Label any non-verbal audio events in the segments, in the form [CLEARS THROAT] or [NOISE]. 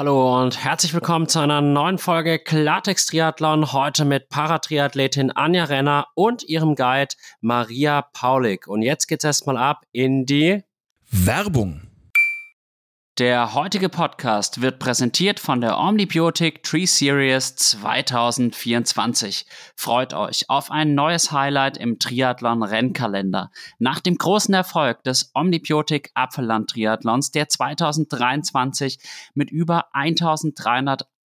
Hallo und herzlich willkommen zu einer neuen Folge Klartext Triathlon. Heute mit Paratriathletin Anja Renner und ihrem Guide Maria Paulik. Und jetzt geht's erstmal ab in die Werbung. Der heutige Podcast wird präsentiert von der Omnibiotic Tree Series 2024. Freut euch auf ein neues Highlight im Triathlon Rennkalender. Nach dem großen Erfolg des Omnibiotic Apfelland Triathlons, der 2023 mit über 1300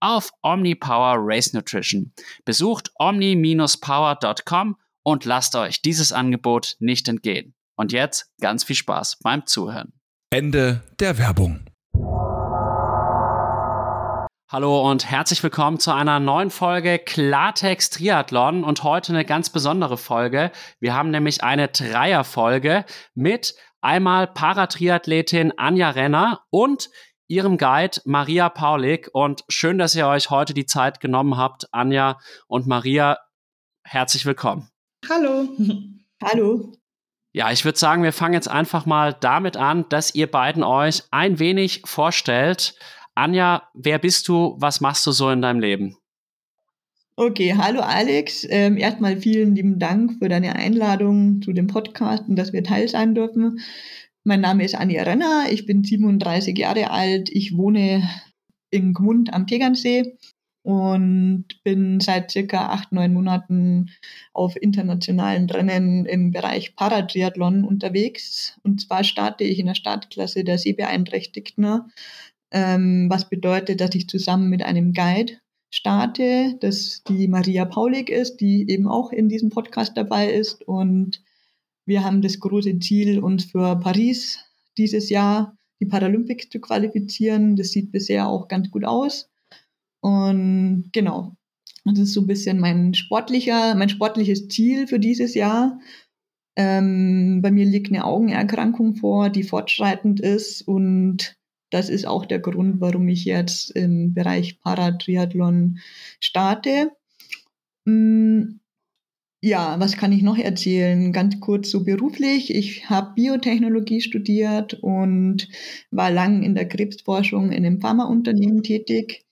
auf OmniPower Race Nutrition. Besucht omni-power.com und lasst euch dieses Angebot nicht entgehen. Und jetzt ganz viel Spaß beim Zuhören. Ende der Werbung. Hallo und herzlich willkommen zu einer neuen Folge Klartext Triathlon und heute eine ganz besondere Folge. Wir haben nämlich eine Dreierfolge mit einmal Paratriathletin Anja Renner und Ihrem Guide Maria Paulik. Und schön, dass ihr euch heute die Zeit genommen habt, Anja und Maria. Herzlich willkommen. Hallo. Hallo. Ja, ich würde sagen, wir fangen jetzt einfach mal damit an, dass ihr beiden euch ein wenig vorstellt. Anja, wer bist du? Was machst du so in deinem Leben? Okay, hallo Alex. Ähm, erstmal vielen lieben Dank für deine Einladung zu dem Podcast und dass wir teil sein dürfen. Mein Name ist Anja Renner, ich bin 37 Jahre alt, ich wohne in Gmund am Tegernsee und bin seit circa acht, neun Monaten auf internationalen Rennen im Bereich Paratriathlon unterwegs. Und zwar starte ich in der Startklasse der Sehbeeinträchtigten, ähm, was bedeutet, dass ich zusammen mit einem Guide starte, das die Maria Paulik ist, die eben auch in diesem Podcast dabei ist und wir haben das große Ziel, uns für Paris dieses Jahr die Paralympics zu qualifizieren. Das sieht bisher auch ganz gut aus. Und genau, das ist so ein bisschen mein sportlicher, mein sportliches Ziel für dieses Jahr. Ähm, bei mir liegt eine Augenerkrankung vor, die fortschreitend ist und das ist auch der Grund, warum ich jetzt im Bereich Paratriathlon starte. Mm, ja, was kann ich noch erzählen? Ganz kurz so beruflich. Ich habe Biotechnologie studiert und war lang in der Krebsforschung in einem Pharmaunternehmen tätig.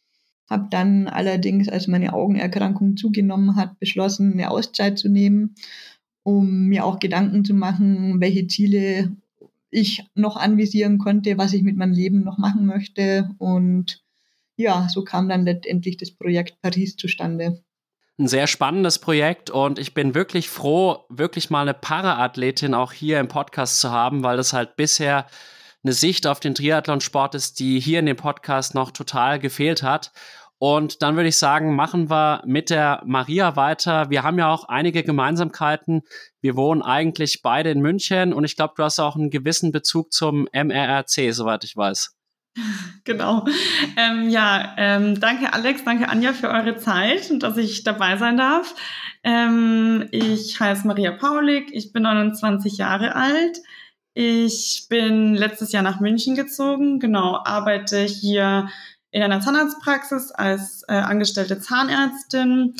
Habe dann allerdings, als meine Augenerkrankung zugenommen hat, beschlossen, eine Auszeit zu nehmen, um mir auch Gedanken zu machen, welche Ziele ich noch anvisieren konnte, was ich mit meinem Leben noch machen möchte. Und ja, so kam dann letztendlich das Projekt Paris zustande ein sehr spannendes Projekt und ich bin wirklich froh, wirklich mal eine Paraathletin auch hier im Podcast zu haben, weil das halt bisher eine Sicht auf den Triathlonsport ist, die hier in dem Podcast noch total gefehlt hat. Und dann würde ich sagen, machen wir mit der Maria weiter. Wir haben ja auch einige Gemeinsamkeiten. Wir wohnen eigentlich beide in München und ich glaube, du hast auch einen gewissen Bezug zum MRRC, soweit ich weiß. [LAUGHS] Genau. Ähm, ja, ähm, danke Alex, danke Anja für eure Zeit und dass ich dabei sein darf. Ähm, ich heiße Maria Paulik, ich bin 29 Jahre alt. Ich bin letztes Jahr nach München gezogen, genau, arbeite hier in einer Zahnarztpraxis als äh, angestellte Zahnärztin.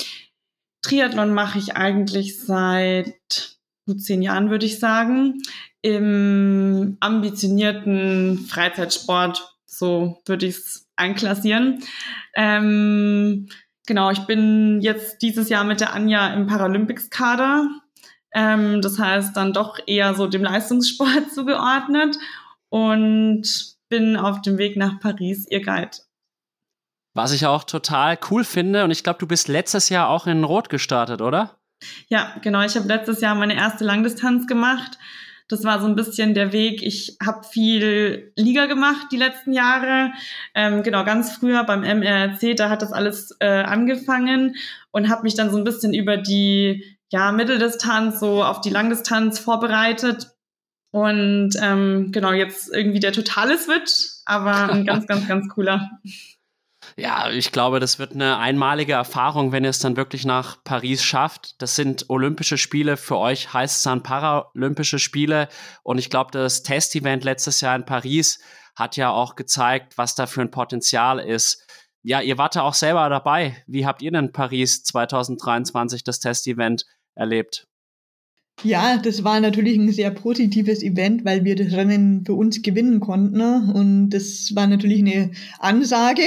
Triathlon mache ich eigentlich seit gut zehn Jahren, würde ich sagen, im ambitionierten Freizeitsport. So würde ich es einklassieren. Ähm, genau, ich bin jetzt dieses Jahr mit der Anja im Paralympics-Kader. Ähm, das heißt dann doch eher so dem Leistungssport [LAUGHS] zugeordnet und bin auf dem Weg nach Paris, ihr Guide. Was ich auch total cool finde, und ich glaube, du bist letztes Jahr auch in Rot gestartet, oder? Ja, genau. Ich habe letztes Jahr meine erste Langdistanz gemacht. Das war so ein bisschen der Weg. Ich habe viel Liga gemacht die letzten Jahre. Ähm, genau, ganz früher beim MRC, da hat das alles äh, angefangen und habe mich dann so ein bisschen über die ja, Mitteldistanz, so auf die Langdistanz vorbereitet. Und ähm, genau, jetzt irgendwie der totale Switch, aber ein [LAUGHS] ganz, ganz, ganz cooler. Ja, ich glaube, das wird eine einmalige Erfahrung, wenn ihr es dann wirklich nach Paris schafft. Das sind Olympische Spiele. Für euch heißt es dann Paralympische Spiele. Und ich glaube, das Testevent letztes Jahr in Paris hat ja auch gezeigt, was da für ein Potenzial ist. Ja, ihr wart ja auch selber dabei. Wie habt ihr denn Paris 2023 das Testevent erlebt? Ja, das war natürlich ein sehr positives Event, weil wir das Rennen für uns gewinnen konnten. Ne? Und das war natürlich eine Ansage.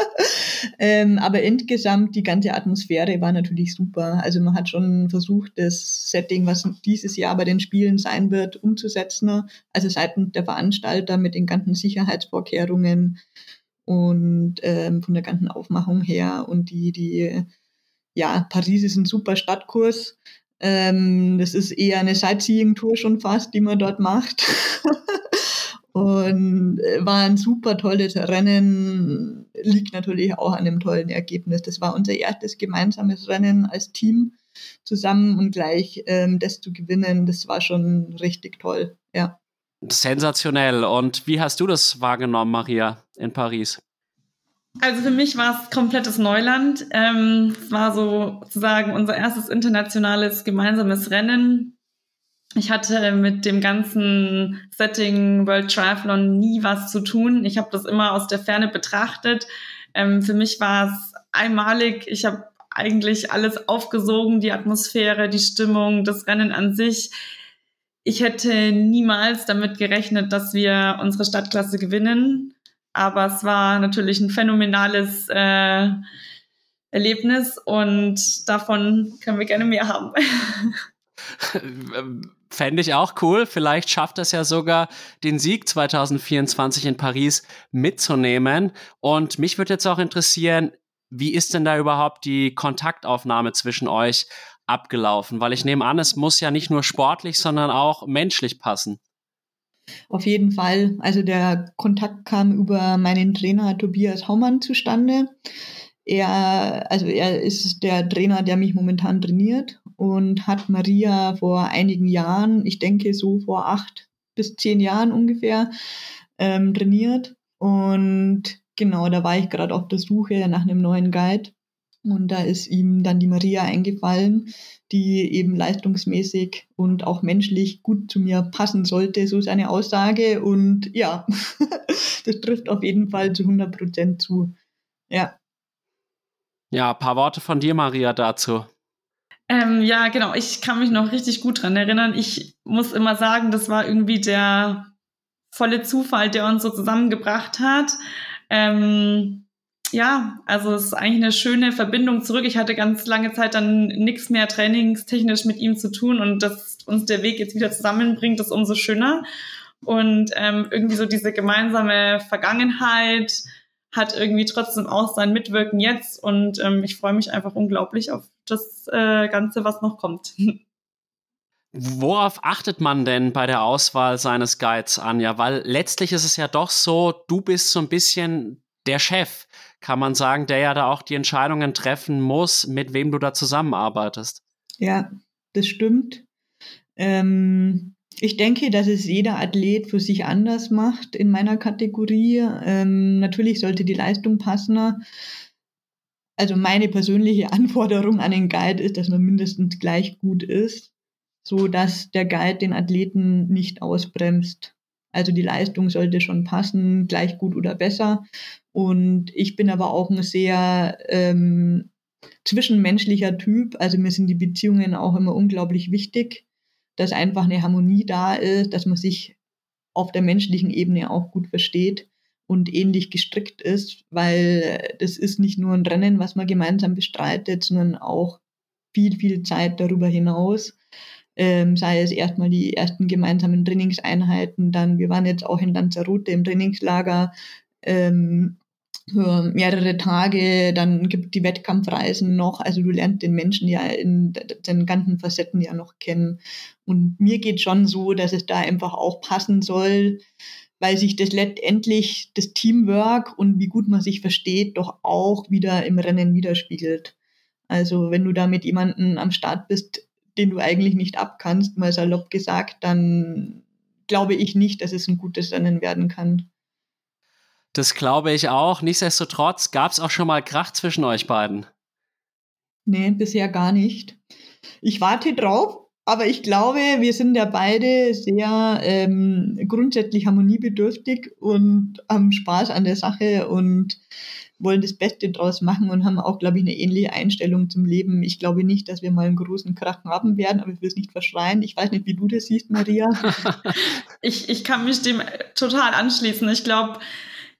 [LAUGHS] ähm, aber insgesamt die ganze Atmosphäre war natürlich super. Also man hat schon versucht, das Setting, was dieses Jahr bei den Spielen sein wird, umzusetzen. Ne? Also seitens der Veranstalter mit den ganzen Sicherheitsvorkehrungen und ähm, von der ganzen Aufmachung her. Und die, die, ja, Paris ist ein super Stadtkurs ähm, das ist eher eine Sightseeing-Tour schon fast, die man dort macht. [LAUGHS] und äh, war ein super tolles Rennen, liegt natürlich auch an einem tollen Ergebnis. Das war unser erstes gemeinsames Rennen als Team zusammen und gleich ähm, das zu gewinnen, das war schon richtig toll, ja. Sensationell. Und wie hast du das wahrgenommen, Maria, in Paris? Also für mich war es komplettes Neuland. Ähm, es war sozusagen unser erstes internationales gemeinsames Rennen. Ich hatte mit dem ganzen Setting World Triathlon nie was zu tun. Ich habe das immer aus der Ferne betrachtet. Ähm, für mich war es einmalig. Ich habe eigentlich alles aufgesogen, die Atmosphäre, die Stimmung, das Rennen an sich. Ich hätte niemals damit gerechnet, dass wir unsere Stadtklasse gewinnen. Aber es war natürlich ein phänomenales äh, Erlebnis und davon können wir gerne mehr haben. [LAUGHS] Fände ich auch cool. Vielleicht schafft es ja sogar, den Sieg 2024 in Paris mitzunehmen. Und mich würde jetzt auch interessieren, wie ist denn da überhaupt die Kontaktaufnahme zwischen euch abgelaufen? Weil ich nehme an, es muss ja nicht nur sportlich, sondern auch menschlich passen. Auf jeden Fall. Also der Kontakt kam über meinen Trainer Tobias Haumann zustande. Er, also er ist der Trainer, der mich momentan trainiert und hat Maria vor einigen Jahren, ich denke so vor acht bis zehn Jahren ungefähr, ähm, trainiert. Und genau, da war ich gerade auf der Suche nach einem neuen Guide. Und da ist ihm dann die Maria eingefallen, die eben leistungsmäßig und auch menschlich gut zu mir passen sollte, so seine Aussage. Und ja, [LAUGHS] das trifft auf jeden Fall zu 100 Prozent zu. Ja. Ja, ein paar Worte von dir, Maria, dazu. Ähm, ja, genau. Ich kann mich noch richtig gut dran erinnern. Ich muss immer sagen, das war irgendwie der volle Zufall, der uns so zusammengebracht hat. Ähm, ja, also es ist eigentlich eine schöne Verbindung zurück. Ich hatte ganz lange Zeit dann nichts mehr trainingstechnisch mit ihm zu tun und dass uns der Weg jetzt wieder zusammenbringt, ist umso schöner. Und ähm, irgendwie so diese gemeinsame Vergangenheit hat irgendwie trotzdem auch sein Mitwirken jetzt und ähm, ich freue mich einfach unglaublich auf das äh, Ganze, was noch kommt. [LAUGHS] Worauf achtet man denn bei der Auswahl seines Guides, Anja? Weil letztlich ist es ja doch so, du bist so ein bisschen der Chef kann man sagen, der ja da auch die Entscheidungen treffen muss, mit wem du da zusammenarbeitest. Ja, das stimmt. Ähm, ich denke, dass es jeder Athlet für sich anders macht in meiner Kategorie. Ähm, natürlich sollte die Leistung passen. Also meine persönliche [LAUGHS] Anforderung an den Guide ist, dass man mindestens gleich gut ist, so dass der Guide den Athleten nicht ausbremst. Also die Leistung sollte schon passen, gleich gut oder besser. Und ich bin aber auch ein sehr ähm, zwischenmenschlicher Typ. Also mir sind die Beziehungen auch immer unglaublich wichtig. dass einfach eine Harmonie da ist, dass man sich auf der menschlichen Ebene auch gut versteht und ähnlich gestrickt ist, weil das ist nicht nur ein Rennen, was man gemeinsam bestreitet, sondern auch viel, viel Zeit darüber hinaus. Ähm, sei es erstmal die ersten gemeinsamen Trainingseinheiten, dann wir waren jetzt auch in Lanzarote im Trainingslager ähm, für mehrere Tage, dann gibt die Wettkampfreisen noch, also du lernst den Menschen ja in den ganzen Facetten ja noch kennen. Und mir geht schon so, dass es da einfach auch passen soll, weil sich das letztendlich das Teamwork und wie gut man sich versteht, doch auch wieder im Rennen widerspiegelt. Also wenn du da mit jemandem am Start bist, den du eigentlich nicht abkannst, mal salopp gesagt, dann glaube ich nicht, dass es ein gutes Rennen werden kann. Das glaube ich auch. Nichtsdestotrotz gab es auch schon mal Krach zwischen euch beiden. Nee, bisher gar nicht. Ich warte drauf, aber ich glaube, wir sind ja beide sehr ähm, grundsätzlich harmoniebedürftig und haben Spaß an der Sache und wollen das Beste draus machen und haben auch, glaube ich, eine ähnliche Einstellung zum Leben. Ich glaube nicht, dass wir mal einen großen Krach haben werden, aber ich will es nicht verschreien. Ich weiß nicht, wie du das siehst, Maria. [LAUGHS] ich, ich kann mich dem total anschließen. Ich glaube,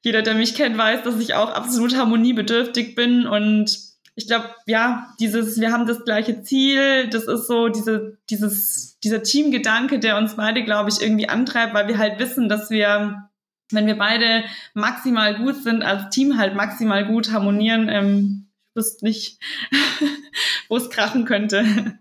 jeder, der mich kennt, weiß, dass ich auch absolut harmoniebedürftig bin und ich glaube, ja, dieses, wir haben das gleiche Ziel, das ist so diese, dieses, dieser Teamgedanke, der uns beide, glaube ich, irgendwie antreibt, weil wir halt wissen, dass wir, wenn wir beide maximal gut sind, als Team halt maximal gut harmonieren, ähm, ich wüsste nicht, [LAUGHS] wo es krachen könnte.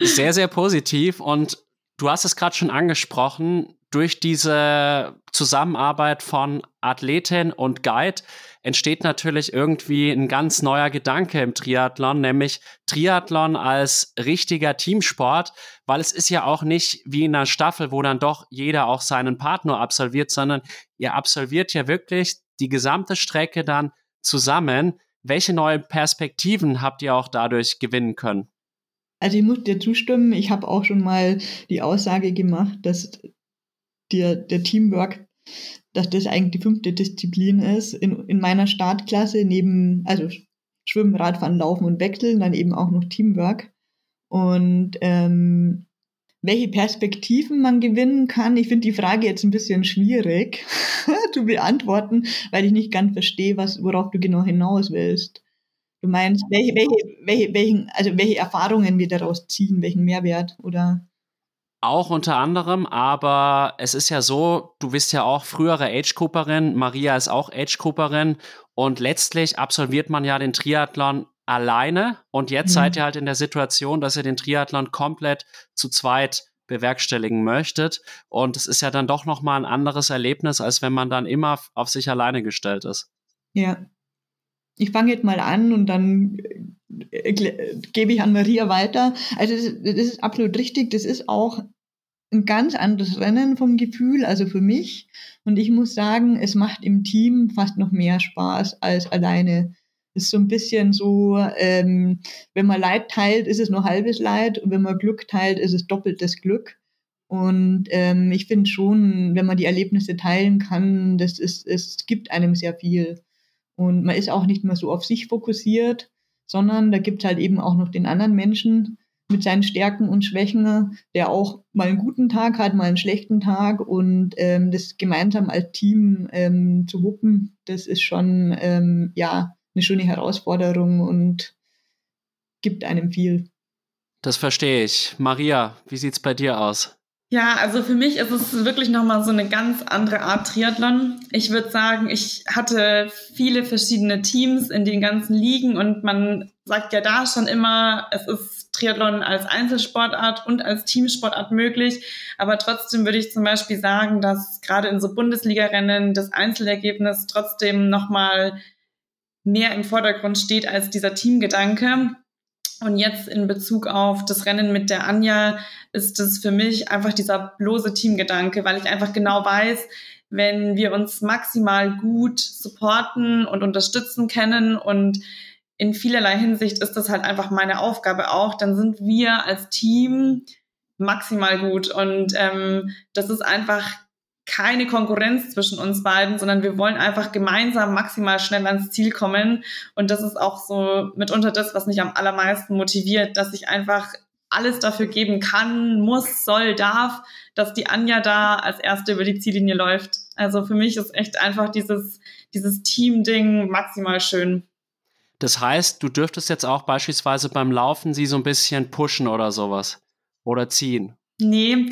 Sehr, sehr positiv und du hast es gerade schon angesprochen, durch diese Zusammenarbeit von Athletin und Guide entsteht natürlich irgendwie ein ganz neuer Gedanke im Triathlon, nämlich Triathlon als richtiger Teamsport, weil es ist ja auch nicht wie in einer Staffel, wo dann doch jeder auch seinen Partner absolviert, sondern ihr absolviert ja wirklich die gesamte Strecke dann zusammen. Welche neuen Perspektiven habt ihr auch dadurch gewinnen können? Also ich muss dir zustimmen, ich habe auch schon mal die Aussage gemacht, dass der, der Teamwork dass das eigentlich die fünfte Disziplin ist in, in meiner Startklasse, neben, also Schwimmen, Radfahren, Laufen und Wechseln, dann eben auch noch Teamwork. Und ähm, welche Perspektiven man gewinnen kann, ich finde die Frage jetzt ein bisschen schwierig [LAUGHS] zu beantworten, weil ich nicht ganz verstehe, was, worauf du genau hinaus willst. Du meinst, welche, welche, welche, welchen, also welche Erfahrungen wir daraus ziehen, welchen Mehrwert oder? Auch unter anderem, aber es ist ja so, du bist ja auch frühere Age-Cooperin, Maria ist auch Age-Cooperin und letztlich absolviert man ja den Triathlon alleine und jetzt mhm. seid ihr halt in der Situation, dass ihr den Triathlon komplett zu zweit bewerkstelligen möchtet und es ist ja dann doch noch mal ein anderes Erlebnis, als wenn man dann immer auf sich alleine gestellt ist. Ja. Ich fange jetzt mal an und dann äh, gebe ich an Maria weiter. Also das, das, ist absolut richtig. Das ist auch ein ganz anderes Rennen vom Gefühl, also für mich. Und ich muss sagen, es macht im Team fast noch mehr Spaß als alleine. Es ist so ein bisschen so, ähm, wenn man Leid teilt, ist es nur halbes Leid und wenn man Glück teilt, ist es doppeltes Glück. Und ähm, ich finde schon, wenn man die Erlebnisse teilen kann, das ist, es gibt einem sehr viel. Und man ist auch nicht mehr so auf sich fokussiert, sondern da gibt es halt eben auch noch den anderen Menschen mit seinen Stärken und Schwächen, der auch mal einen guten Tag hat, mal einen schlechten Tag und ähm, das gemeinsam als Team ähm, zu wuppen, das ist schon ähm, ja eine schöne Herausforderung und gibt einem viel. Das verstehe ich. Maria, wie sieht's bei dir aus? Ja, also für mich ist es wirklich nochmal so eine ganz andere Art Triathlon. Ich würde sagen, ich hatte viele verschiedene Teams in den ganzen Ligen und man sagt ja da schon immer, es ist Triathlon als Einzelsportart und als Teamsportart möglich. Aber trotzdem würde ich zum Beispiel sagen, dass gerade in so Bundesliga-Rennen das Einzelergebnis trotzdem nochmal mehr im Vordergrund steht als dieser Teamgedanke. Und jetzt in Bezug auf das Rennen mit der Anja ist es für mich einfach dieser bloße Teamgedanke, weil ich einfach genau weiß, wenn wir uns maximal gut supporten und unterstützen können und in vielerlei Hinsicht ist das halt einfach meine Aufgabe auch, dann sind wir als Team maximal gut. Und ähm, das ist einfach keine Konkurrenz zwischen uns beiden, sondern wir wollen einfach gemeinsam maximal schnell ans Ziel kommen. Und das ist auch so mitunter das, was mich am allermeisten motiviert, dass ich einfach alles dafür geben kann, muss, soll, darf, dass die Anja da als Erste über die Ziellinie läuft. Also für mich ist echt einfach dieses, dieses Team-Ding maximal schön. Das heißt, du dürftest jetzt auch beispielsweise beim Laufen sie so ein bisschen pushen oder sowas. Oder ziehen. Nee,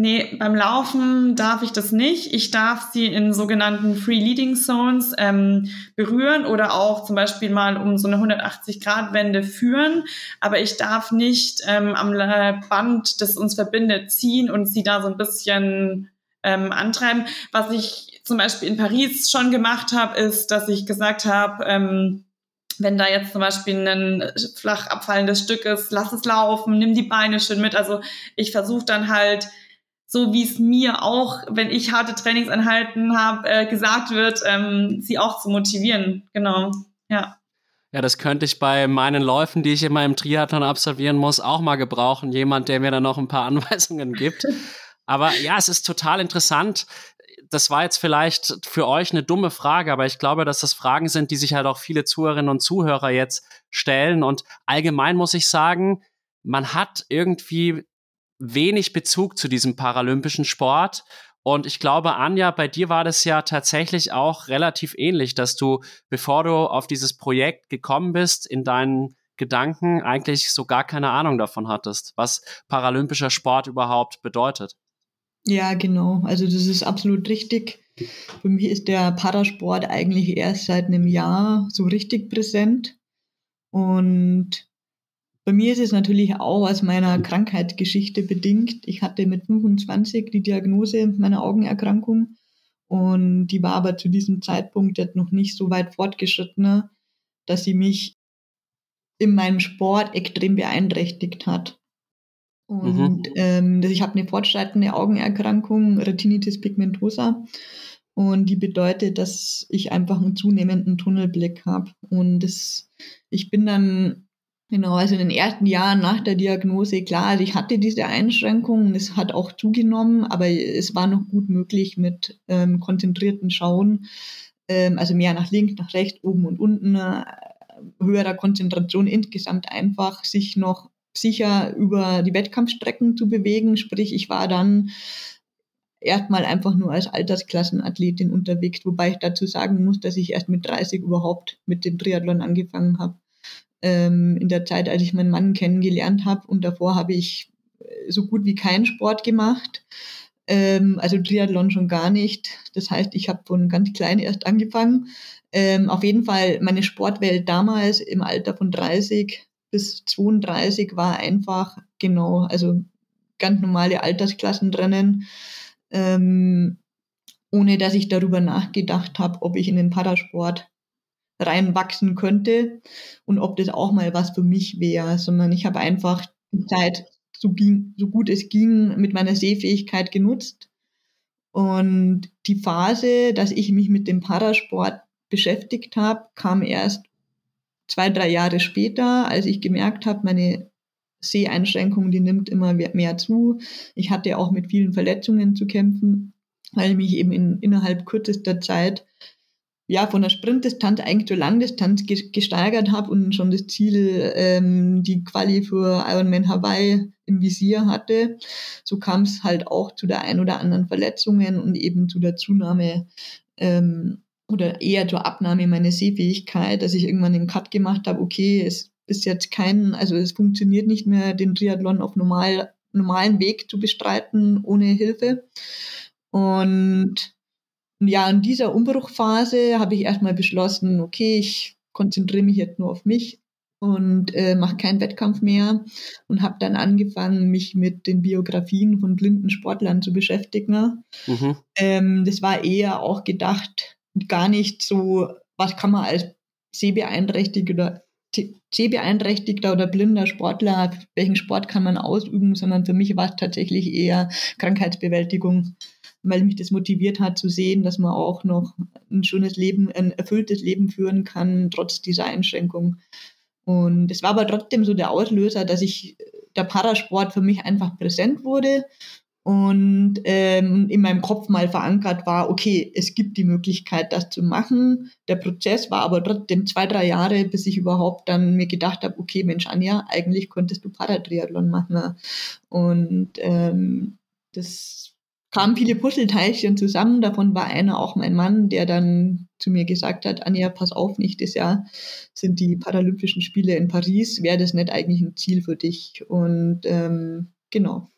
nee, beim Laufen darf ich das nicht. Ich darf sie in sogenannten Free Leading Zones ähm, berühren oder auch zum Beispiel mal um so eine 180-Grad-Wende führen. Aber ich darf nicht ähm, am Band, das uns verbindet, ziehen und sie da so ein bisschen ähm, antreiben. Was ich zum Beispiel in Paris schon gemacht habe, ist, dass ich gesagt habe, ähm, wenn da jetzt zum Beispiel ein flach abfallendes Stück ist, lass es laufen, nimm die Beine schön mit. Also ich versuche dann halt, so wie es mir auch, wenn ich harte Trainingseinheiten habe, äh, gesagt wird, ähm, sie auch zu motivieren. Genau, ja. Ja, das könnte ich bei meinen Läufen, die ich immer im Triathlon absolvieren muss, auch mal gebrauchen. Jemand, der mir dann noch ein paar [LAUGHS] Anweisungen gibt. Aber ja, es ist total interessant das war jetzt vielleicht für euch eine dumme Frage, aber ich glaube, dass das Fragen sind, die sich halt auch viele Zuhörerinnen und Zuhörer jetzt stellen. Und allgemein muss ich sagen, man hat irgendwie wenig Bezug zu diesem paralympischen Sport. Und ich glaube, Anja, bei dir war das ja tatsächlich auch relativ ähnlich, dass du, bevor du auf dieses Projekt gekommen bist, in deinen Gedanken eigentlich so gar keine Ahnung davon hattest, was paralympischer Sport überhaupt bedeutet. Ja, genau. Also das ist absolut richtig. Für mich ist der Parasport eigentlich erst seit einem Jahr so richtig präsent. Und bei mir ist es natürlich auch aus meiner Krankheitsgeschichte bedingt. Ich hatte mit 25 die Diagnose meiner Augenerkrankung und die war aber zu diesem Zeitpunkt jetzt noch nicht so weit fortgeschrittener, dass sie mich in meinem Sport extrem beeinträchtigt hat. Und mhm. ähm, ich habe eine fortschreitende Augenerkrankung, Retinitis pigmentosa. Und die bedeutet, dass ich einfach einen zunehmenden Tunnelblick habe. Und das, ich bin dann, genau, also in den ersten Jahren nach der Diagnose, klar, also ich hatte diese Einschränkungen, es hat auch zugenommen, aber es war noch gut möglich mit ähm, konzentrierten Schauen, ähm, also mehr nach links, nach rechts, oben und unten, äh, höherer Konzentration insgesamt einfach, sich noch sicher über die Wettkampfstrecken zu bewegen. Sprich, ich war dann erstmal einfach nur als Altersklassenathletin unterwegs, wobei ich dazu sagen muss, dass ich erst mit 30 überhaupt mit dem Triathlon angefangen habe. Ähm, in der Zeit, als ich meinen Mann kennengelernt habe und davor habe ich äh, so gut wie keinen Sport gemacht. Ähm, also Triathlon schon gar nicht. Das heißt, ich habe von ganz klein erst angefangen. Ähm, auf jeden Fall meine Sportwelt damals im Alter von 30 bis 32 war einfach genau, also ganz normale Altersklassen drinnen, ähm, ohne dass ich darüber nachgedacht habe, ob ich in den Parasport reinwachsen könnte und ob das auch mal was für mich wäre, sondern ich habe einfach die Zeit so, ging, so gut es ging mit meiner Sehfähigkeit genutzt. Und die Phase, dass ich mich mit dem Parasport beschäftigt habe, kam erst zwei, drei Jahre später, als ich gemerkt habe, meine Seheinschränkung, die nimmt immer mehr zu. Ich hatte auch mit vielen Verletzungen zu kämpfen, weil ich mich eben in, innerhalb kürzester Zeit ja, von der Sprintdistanz eigentlich zur Langdistanz gesteigert habe und schon das Ziel, ähm, die Quali für Ironman Hawaii im Visier hatte. So kam es halt auch zu der ein oder anderen Verletzungen und eben zu der Zunahme ähm, oder eher zur Abnahme meiner Sehfähigkeit, dass ich irgendwann den Cut gemacht habe, okay, es ist jetzt kein, also es funktioniert nicht mehr, den Triathlon auf normal, normalen Weg zu bestreiten ohne Hilfe. Und ja, in dieser Umbruchphase habe ich erstmal beschlossen, okay, ich konzentriere mich jetzt nur auf mich und äh, mache keinen Wettkampf mehr und habe dann angefangen, mich mit den Biografien von blinden Sportlern zu beschäftigen. Mhm. Ähm, das war eher auch gedacht gar nicht so, was kann man als sehbeeinträchtigter, sehbeeinträchtigter oder blinder Sportler, welchen Sport kann man ausüben, sondern für mich war es tatsächlich eher Krankheitsbewältigung, weil mich das motiviert hat zu sehen, dass man auch noch ein schönes Leben, ein erfülltes Leben führen kann, trotz dieser Einschränkung. Und es war aber trotzdem so der Auslöser, dass ich der Parasport für mich einfach präsent wurde und ähm, in meinem Kopf mal verankert war, okay, es gibt die Möglichkeit, das zu machen. Der Prozess war aber trotzdem zwei, drei Jahre, bis ich überhaupt dann mir gedacht habe, okay, Mensch, Anja, eigentlich könntest du Paratriathlon machen. Und ähm, das kamen viele Puzzleteilchen zusammen. Davon war einer auch mein Mann, der dann zu mir gesagt hat, Anja, pass auf, nächstes Jahr sind die Paralympischen Spiele in Paris. Wäre das nicht eigentlich ein Ziel für dich? Und ähm, genau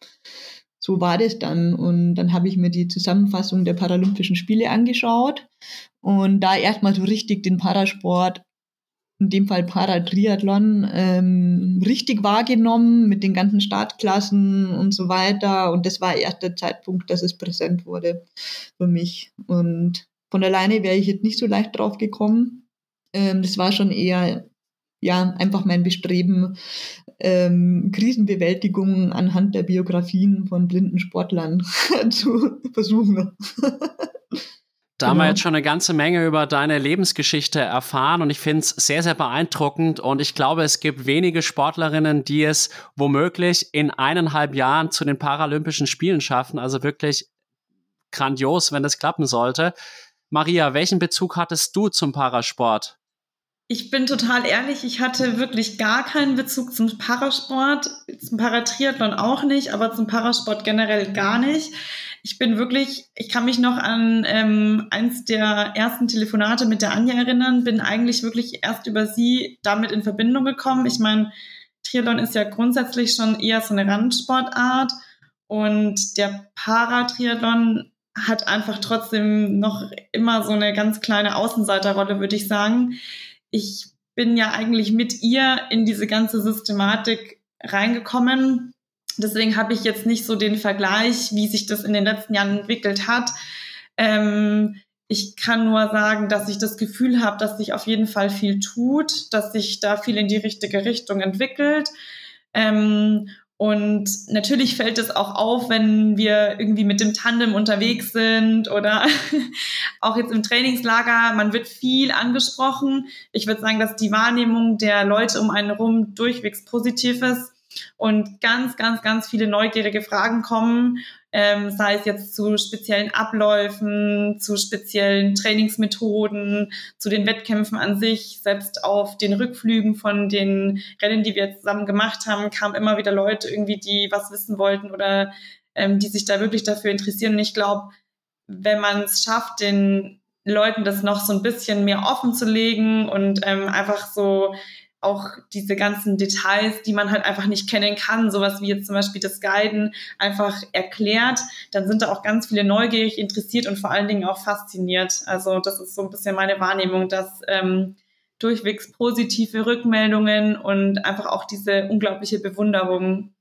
so war das dann. Und dann habe ich mir die Zusammenfassung der Paralympischen Spiele angeschaut und da erstmal so richtig den Parasport, in dem Fall Paratriathlon, ähm, richtig wahrgenommen mit den ganzen Startklassen und so weiter. Und das war erst der Zeitpunkt, dass es präsent wurde für mich. Und von alleine wäre ich jetzt nicht so leicht drauf gekommen. Ähm, das war schon eher ja, einfach mein Bestreben, ähm, Krisenbewältigung anhand der Biografien von blinden Sportlern [LAUGHS] zu versuchen. Da haben wir genau. jetzt schon eine ganze Menge über deine Lebensgeschichte erfahren und ich finde es sehr, sehr beeindruckend und ich glaube, es gibt wenige Sportlerinnen, die es womöglich in eineinhalb Jahren zu den Paralympischen Spielen schaffen. Also wirklich grandios, wenn das klappen sollte. Maria, welchen Bezug hattest du zum Parasport? Ich bin total ehrlich, ich hatte wirklich gar keinen Bezug zum Parasport, zum Paratriathlon auch nicht, aber zum Parasport generell gar nicht. Ich bin wirklich, ich kann mich noch an ähm, eins der ersten Telefonate mit der Anja erinnern, bin eigentlich wirklich erst über sie damit in Verbindung gekommen. Ich meine, Triathlon ist ja grundsätzlich schon eher so eine Randsportart und der Paratriathlon hat einfach trotzdem noch immer so eine ganz kleine Außenseiterrolle, würde ich sagen ich bin ja eigentlich mit ihr in diese ganze Systematik reingekommen. Deswegen habe ich jetzt nicht so den Vergleich, wie sich das in den letzten Jahren entwickelt hat. Ähm, ich kann nur sagen, dass ich das Gefühl habe, dass sich auf jeden Fall viel tut, dass sich da viel in die richtige Richtung entwickelt. Ähm, und natürlich fällt es auch auf, wenn wir irgendwie mit dem Tandem unterwegs sind oder [LAUGHS] auch jetzt im Trainingslager. Man wird viel angesprochen. Ich würde sagen, dass die Wahrnehmung der Leute um einen herum durchwegs positiv ist und ganz, ganz, ganz viele neugierige Fragen kommen ähm, sei es jetzt zu speziellen Abläufen, zu speziellen Trainingsmethoden, zu den Wettkämpfen an sich. Selbst auf den Rückflügen von den Rennen, die wir zusammen gemacht haben, kamen immer wieder Leute irgendwie, die was wissen wollten oder ähm, die sich da wirklich dafür interessieren. Und ich glaube, wenn man es schafft, den Leuten das noch so ein bisschen mehr offen zu legen und ähm, einfach so auch diese ganzen Details, die man halt einfach nicht kennen kann, sowas wie jetzt zum Beispiel das Guiden einfach erklärt, dann sind da auch ganz viele neugierig interessiert und vor allen Dingen auch fasziniert. Also das ist so ein bisschen meine Wahrnehmung, dass ähm, durchwegs positive Rückmeldungen und einfach auch diese unglaubliche Bewunderung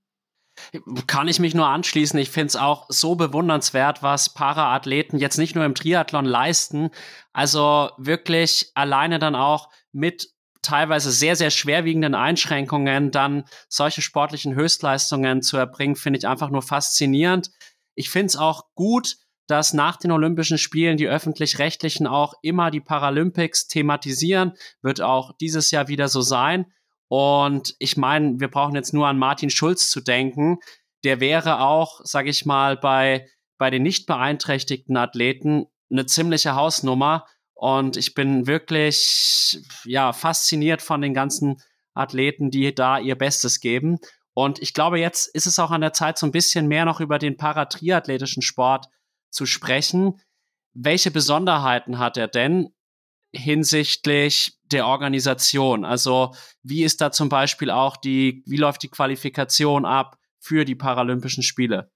kann ich mich nur anschließen. Ich finde es auch so bewundernswert, was Paraathleten jetzt nicht nur im Triathlon leisten. Also wirklich alleine dann auch mit teilweise sehr, sehr schwerwiegenden Einschränkungen dann solche sportlichen Höchstleistungen zu erbringen, finde ich einfach nur faszinierend. Ich finde es auch gut, dass nach den Olympischen Spielen die öffentlich-rechtlichen auch immer die Paralympics thematisieren, wird auch dieses Jahr wieder so sein. Und ich meine, wir brauchen jetzt nur an Martin Schulz zu denken. Der wäre auch, sage ich mal, bei, bei den nicht beeinträchtigten Athleten eine ziemliche Hausnummer. Und ich bin wirklich, ja, fasziniert von den ganzen Athleten, die da ihr Bestes geben. Und ich glaube, jetzt ist es auch an der Zeit, so ein bisschen mehr noch über den paratriathletischen Sport zu sprechen. Welche Besonderheiten hat er denn hinsichtlich der Organisation? Also, wie ist da zum Beispiel auch die, wie läuft die Qualifikation ab für die Paralympischen Spiele?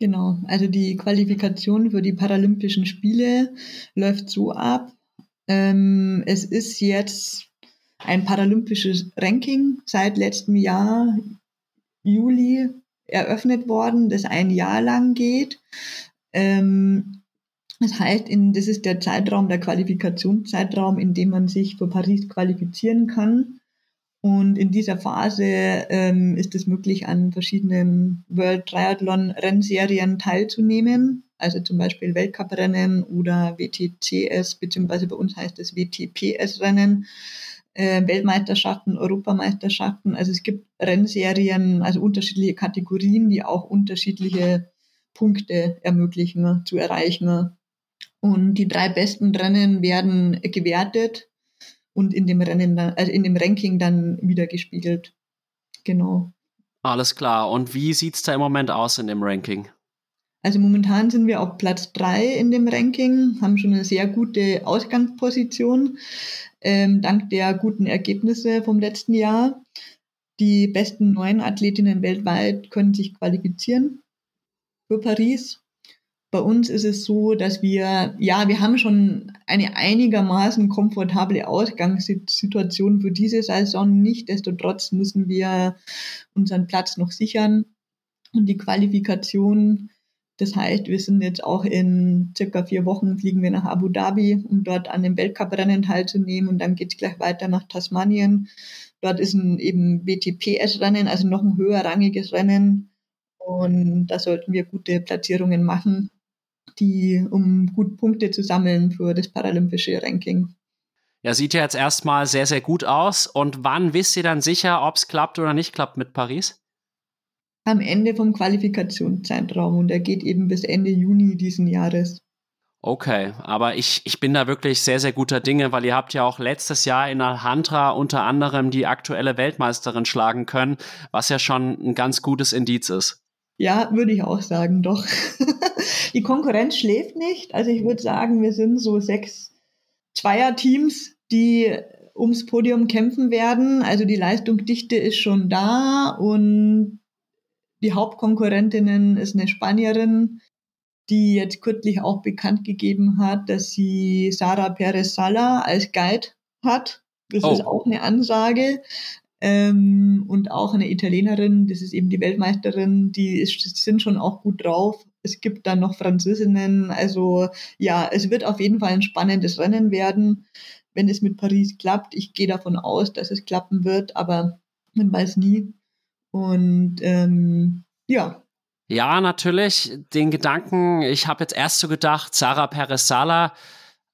Genau, also die Qualifikation für die Paralympischen Spiele läuft so ab. Ähm, es ist jetzt ein paralympisches Ranking seit letztem Jahr, Juli, eröffnet worden, das ein Jahr lang geht. Ähm, das heißt, in, das ist der Zeitraum, der Qualifikationszeitraum, in dem man sich für Paris qualifizieren kann. Und in dieser Phase ähm, ist es möglich, an verschiedenen World Triathlon Rennserien teilzunehmen. Also zum Beispiel Weltcuprennen oder WTCS, beziehungsweise bei uns heißt es WTPS-Rennen, äh, Weltmeisterschaften, Europameisterschaften. Also es gibt Rennserien, also unterschiedliche Kategorien, die auch unterschiedliche Punkte ermöglichen zu erreichen. Und die drei besten Rennen werden gewertet und in dem Rennen, dann, also in dem Ranking dann wiedergespiegelt. Genau. Alles klar. Und wie sieht es da im Moment aus in dem Ranking? Also momentan sind wir auf Platz drei in dem Ranking, haben schon eine sehr gute Ausgangsposition, ähm, dank der guten Ergebnisse vom letzten Jahr. Die besten neun Athletinnen weltweit können sich qualifizieren für Paris. Bei uns ist es so, dass wir, ja, wir haben schon eine einigermaßen komfortable Ausgangssituation für diese Saison. Nichtsdestotrotz müssen wir unseren Platz noch sichern und die Qualifikation. Das heißt, wir sind jetzt auch in circa vier Wochen fliegen wir nach Abu Dhabi, um dort an dem Weltcuprennen teilzunehmen und dann geht es gleich weiter nach Tasmanien. Dort ist ein eben WTPS-Rennen, also noch ein höherrangiges Rennen. Und da sollten wir gute Platzierungen machen die, um gut Punkte zu sammeln für das paralympische Ranking. Ja, sieht ja jetzt erstmal sehr, sehr gut aus. Und wann wisst ihr dann sicher, ob es klappt oder nicht klappt mit Paris? Am Ende vom Qualifikationszeitraum und der geht eben bis Ende Juni diesen Jahres. Okay, aber ich, ich bin da wirklich sehr, sehr guter Dinge, weil ihr habt ja auch letztes Jahr in Alhambra unter anderem die aktuelle Weltmeisterin schlagen können, was ja schon ein ganz gutes Indiz ist. Ja, würde ich auch sagen, doch. [LAUGHS] Die Konkurrenz schläft nicht. Also ich würde sagen, wir sind so sechs Zweierteams, die ums Podium kämpfen werden. Also die Leistungsdichte ist schon da und die Hauptkonkurrentinnen ist eine Spanierin, die jetzt kürzlich auch bekannt gegeben hat, dass sie Sara Perez Sala als Guide hat. Das oh. ist auch eine Ansage. Ähm, und auch eine Italienerin, das ist eben die Weltmeisterin, die, ist, sind schon auch gut drauf. Es gibt dann noch Französinnen. Also ja, es wird auf jeden Fall ein spannendes Rennen werden, wenn es mit Paris klappt. Ich gehe davon aus, dass es klappen wird, aber man weiß nie. Und ähm, ja. Ja, natürlich. Den Gedanken, ich habe jetzt erst so gedacht, Sarah Perez-Sala,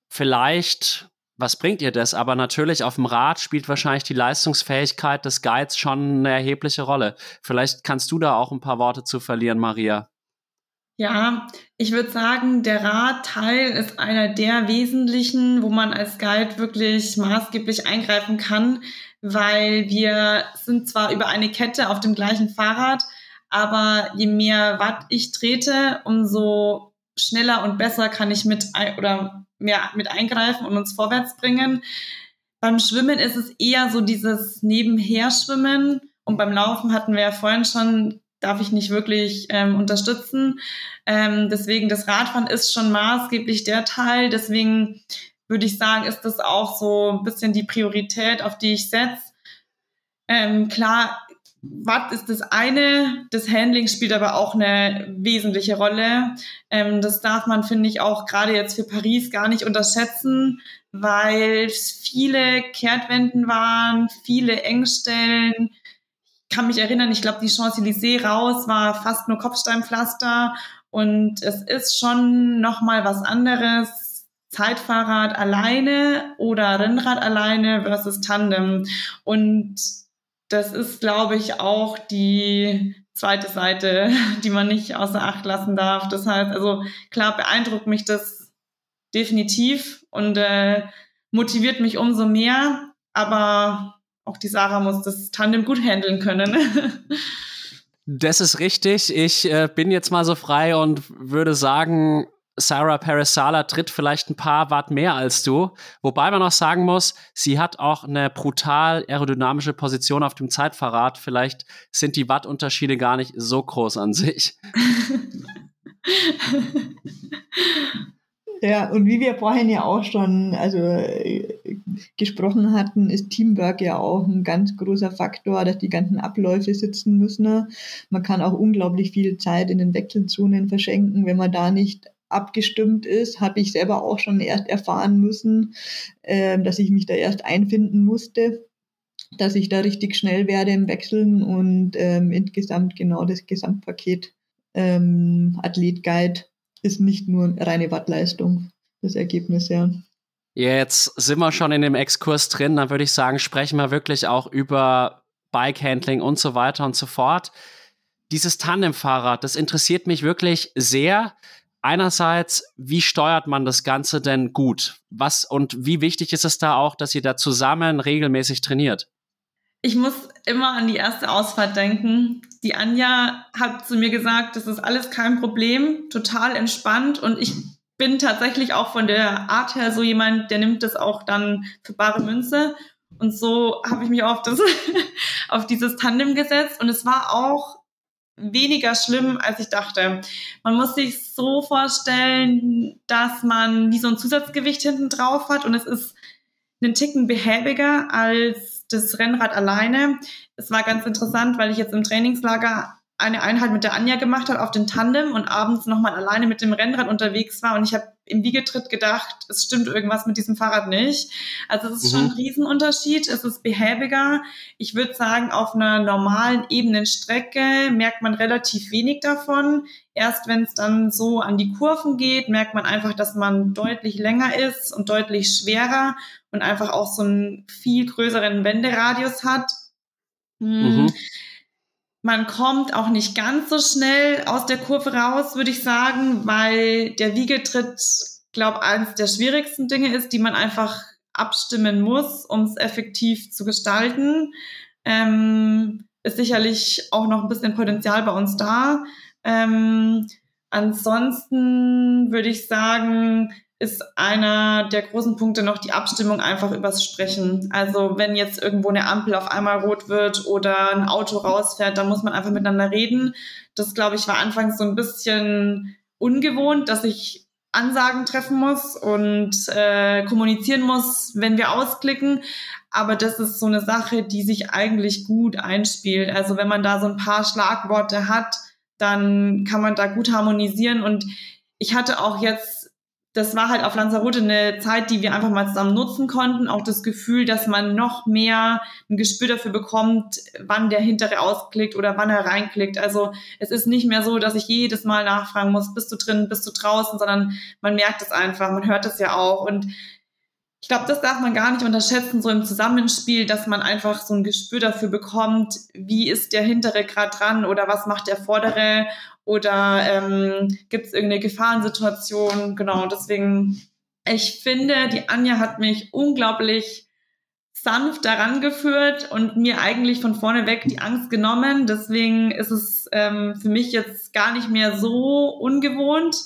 vielleicht was bringt ihr das? Aber natürlich auf dem Rad spielt wahrscheinlich die Leistungsfähigkeit des Guides schon eine erhebliche Rolle. Vielleicht kannst du da auch ein paar Worte zu verlieren, Maria. Ja, ich würde sagen, der Radteil ist einer der wesentlichen, wo man als Guide wirklich maßgeblich eingreifen kann, weil wir sind zwar über eine Kette auf dem gleichen Fahrrad, aber je mehr Watt ich trete, umso schneller und besser kann ich mit oder mehr mit eingreifen und uns vorwärts bringen. Beim Schwimmen ist es eher so dieses Nebenher-Schwimmen und beim Laufen hatten wir ja vorhin schon, darf ich nicht wirklich ähm, unterstützen. Ähm, deswegen das Radfahren ist schon maßgeblich der Teil. Deswegen würde ich sagen, ist das auch so ein bisschen die Priorität, auf die ich setze. Ähm, klar, Watt ist das eine, das Handling spielt aber auch eine wesentliche Rolle. Ähm, das darf man, finde ich, auch gerade jetzt für Paris gar nicht unterschätzen, weil es viele Kehrtwenden waren, viele Engstellen. Ich kann mich erinnern, ich glaube, die Champs-Élysées raus war fast nur Kopfsteinpflaster und es ist schon nochmal was anderes, Zeitfahrrad alleine oder Rennrad alleine versus Tandem. Und das ist, glaube ich, auch die zweite Seite, [LAUGHS] die man nicht außer Acht lassen darf. Das heißt, also klar beeindruckt mich das definitiv und äh, motiviert mich umso mehr, aber auch die Sarah muss das Tandem gut handeln können. [LAUGHS] das ist richtig. Ich äh, bin jetzt mal so frei und würde sagen, Sarah Parisala tritt vielleicht ein paar Watt mehr als du. Wobei man auch sagen muss, sie hat auch eine brutal aerodynamische Position auf dem Zeitverrat. Vielleicht sind die Wattunterschiede gar nicht so groß an sich. [LAUGHS] Ja, und wie wir vorhin ja auch schon also, äh, gesprochen hatten, ist Teamwork ja auch ein ganz großer Faktor, dass die ganzen Abläufe sitzen müssen. Man kann auch unglaublich viel Zeit in den Wechselzonen verschenken, wenn man da nicht abgestimmt ist, habe ich selber auch schon erst erfahren müssen, äh, dass ich mich da erst einfinden musste, dass ich da richtig schnell werde im Wechseln und ähm, insgesamt genau das Gesamtpaket ähm, Athlet Guide ist nicht nur reine Wattleistung, das Ergebnis, ja. Jetzt sind wir schon in dem Exkurs drin, dann würde ich sagen, sprechen wir wirklich auch über Bike Handling und so weiter und so fort. dieses Tandemfahrrad, das interessiert mich wirklich sehr. Einerseits, wie steuert man das Ganze denn gut? Was und wie wichtig ist es da auch, dass ihr da zusammen regelmäßig trainiert? Ich muss immer an die erste Ausfahrt denken. Die Anja hat zu mir gesagt, das ist alles kein Problem, total entspannt und ich bin tatsächlich auch von der Art her so jemand, der nimmt das auch dann für bare Münze. Und so habe ich mich auf, das, [LAUGHS] auf dieses Tandem gesetzt und es war auch weniger schlimm, als ich dachte. Man muss sich so vorstellen, dass man wie so ein Zusatzgewicht hinten drauf hat und es ist einen Ticken behäbiger als das Rennrad alleine. Es war ganz interessant, weil ich jetzt im Trainingslager eine Einheit mit der Anja gemacht habe auf den Tandem und abends nochmal alleine mit dem Rennrad unterwegs war und ich habe im Wiegetritt gedacht, es stimmt irgendwas mit diesem Fahrrad nicht. Also es ist mhm. schon ein Riesenunterschied, es ist behäbiger. Ich würde sagen, auf einer normalen ebenen Strecke merkt man relativ wenig davon. Erst wenn es dann so an die Kurven geht, merkt man einfach, dass man deutlich länger ist und deutlich schwerer und einfach auch so einen viel größeren Wenderadius hat. Hm. Mhm. Man kommt auch nicht ganz so schnell aus der Kurve raus, würde ich sagen, weil der Wiegetritt, glaube eines der schwierigsten Dinge ist, die man einfach abstimmen muss, um es effektiv zu gestalten. Ähm, ist sicherlich auch noch ein bisschen Potenzial bei uns da. Ähm, ansonsten würde ich sagen, ist einer der großen Punkte noch die Abstimmung einfach übers Sprechen. Also wenn jetzt irgendwo eine Ampel auf einmal rot wird oder ein Auto rausfährt, dann muss man einfach miteinander reden. Das, glaube ich, war anfangs so ein bisschen ungewohnt, dass ich Ansagen treffen muss und äh, kommunizieren muss, wenn wir ausklicken. Aber das ist so eine Sache, die sich eigentlich gut einspielt. Also wenn man da so ein paar Schlagworte hat, dann kann man da gut harmonisieren. Und ich hatte auch jetzt das war halt auf Lanzarote eine Zeit, die wir einfach mal zusammen nutzen konnten. Auch das Gefühl, dass man noch mehr ein Gespür dafür bekommt, wann der hintere ausklickt oder wann er reinklickt. Also es ist nicht mehr so, dass ich jedes Mal nachfragen muss, bist du drin, bist du draußen, sondern man merkt es einfach, man hört es ja auch. Und ich glaube, das darf man gar nicht unterschätzen, so im Zusammenspiel, dass man einfach so ein Gespür dafür bekommt, wie ist der hintere gerade dran oder was macht der vordere oder ähm, gibt es irgendeine Gefahrensituation? Genau, deswegen, ich finde, die Anja hat mich unglaublich sanft daran geführt und mir eigentlich von vorne weg die Angst genommen. Deswegen ist es ähm, für mich jetzt gar nicht mehr so ungewohnt.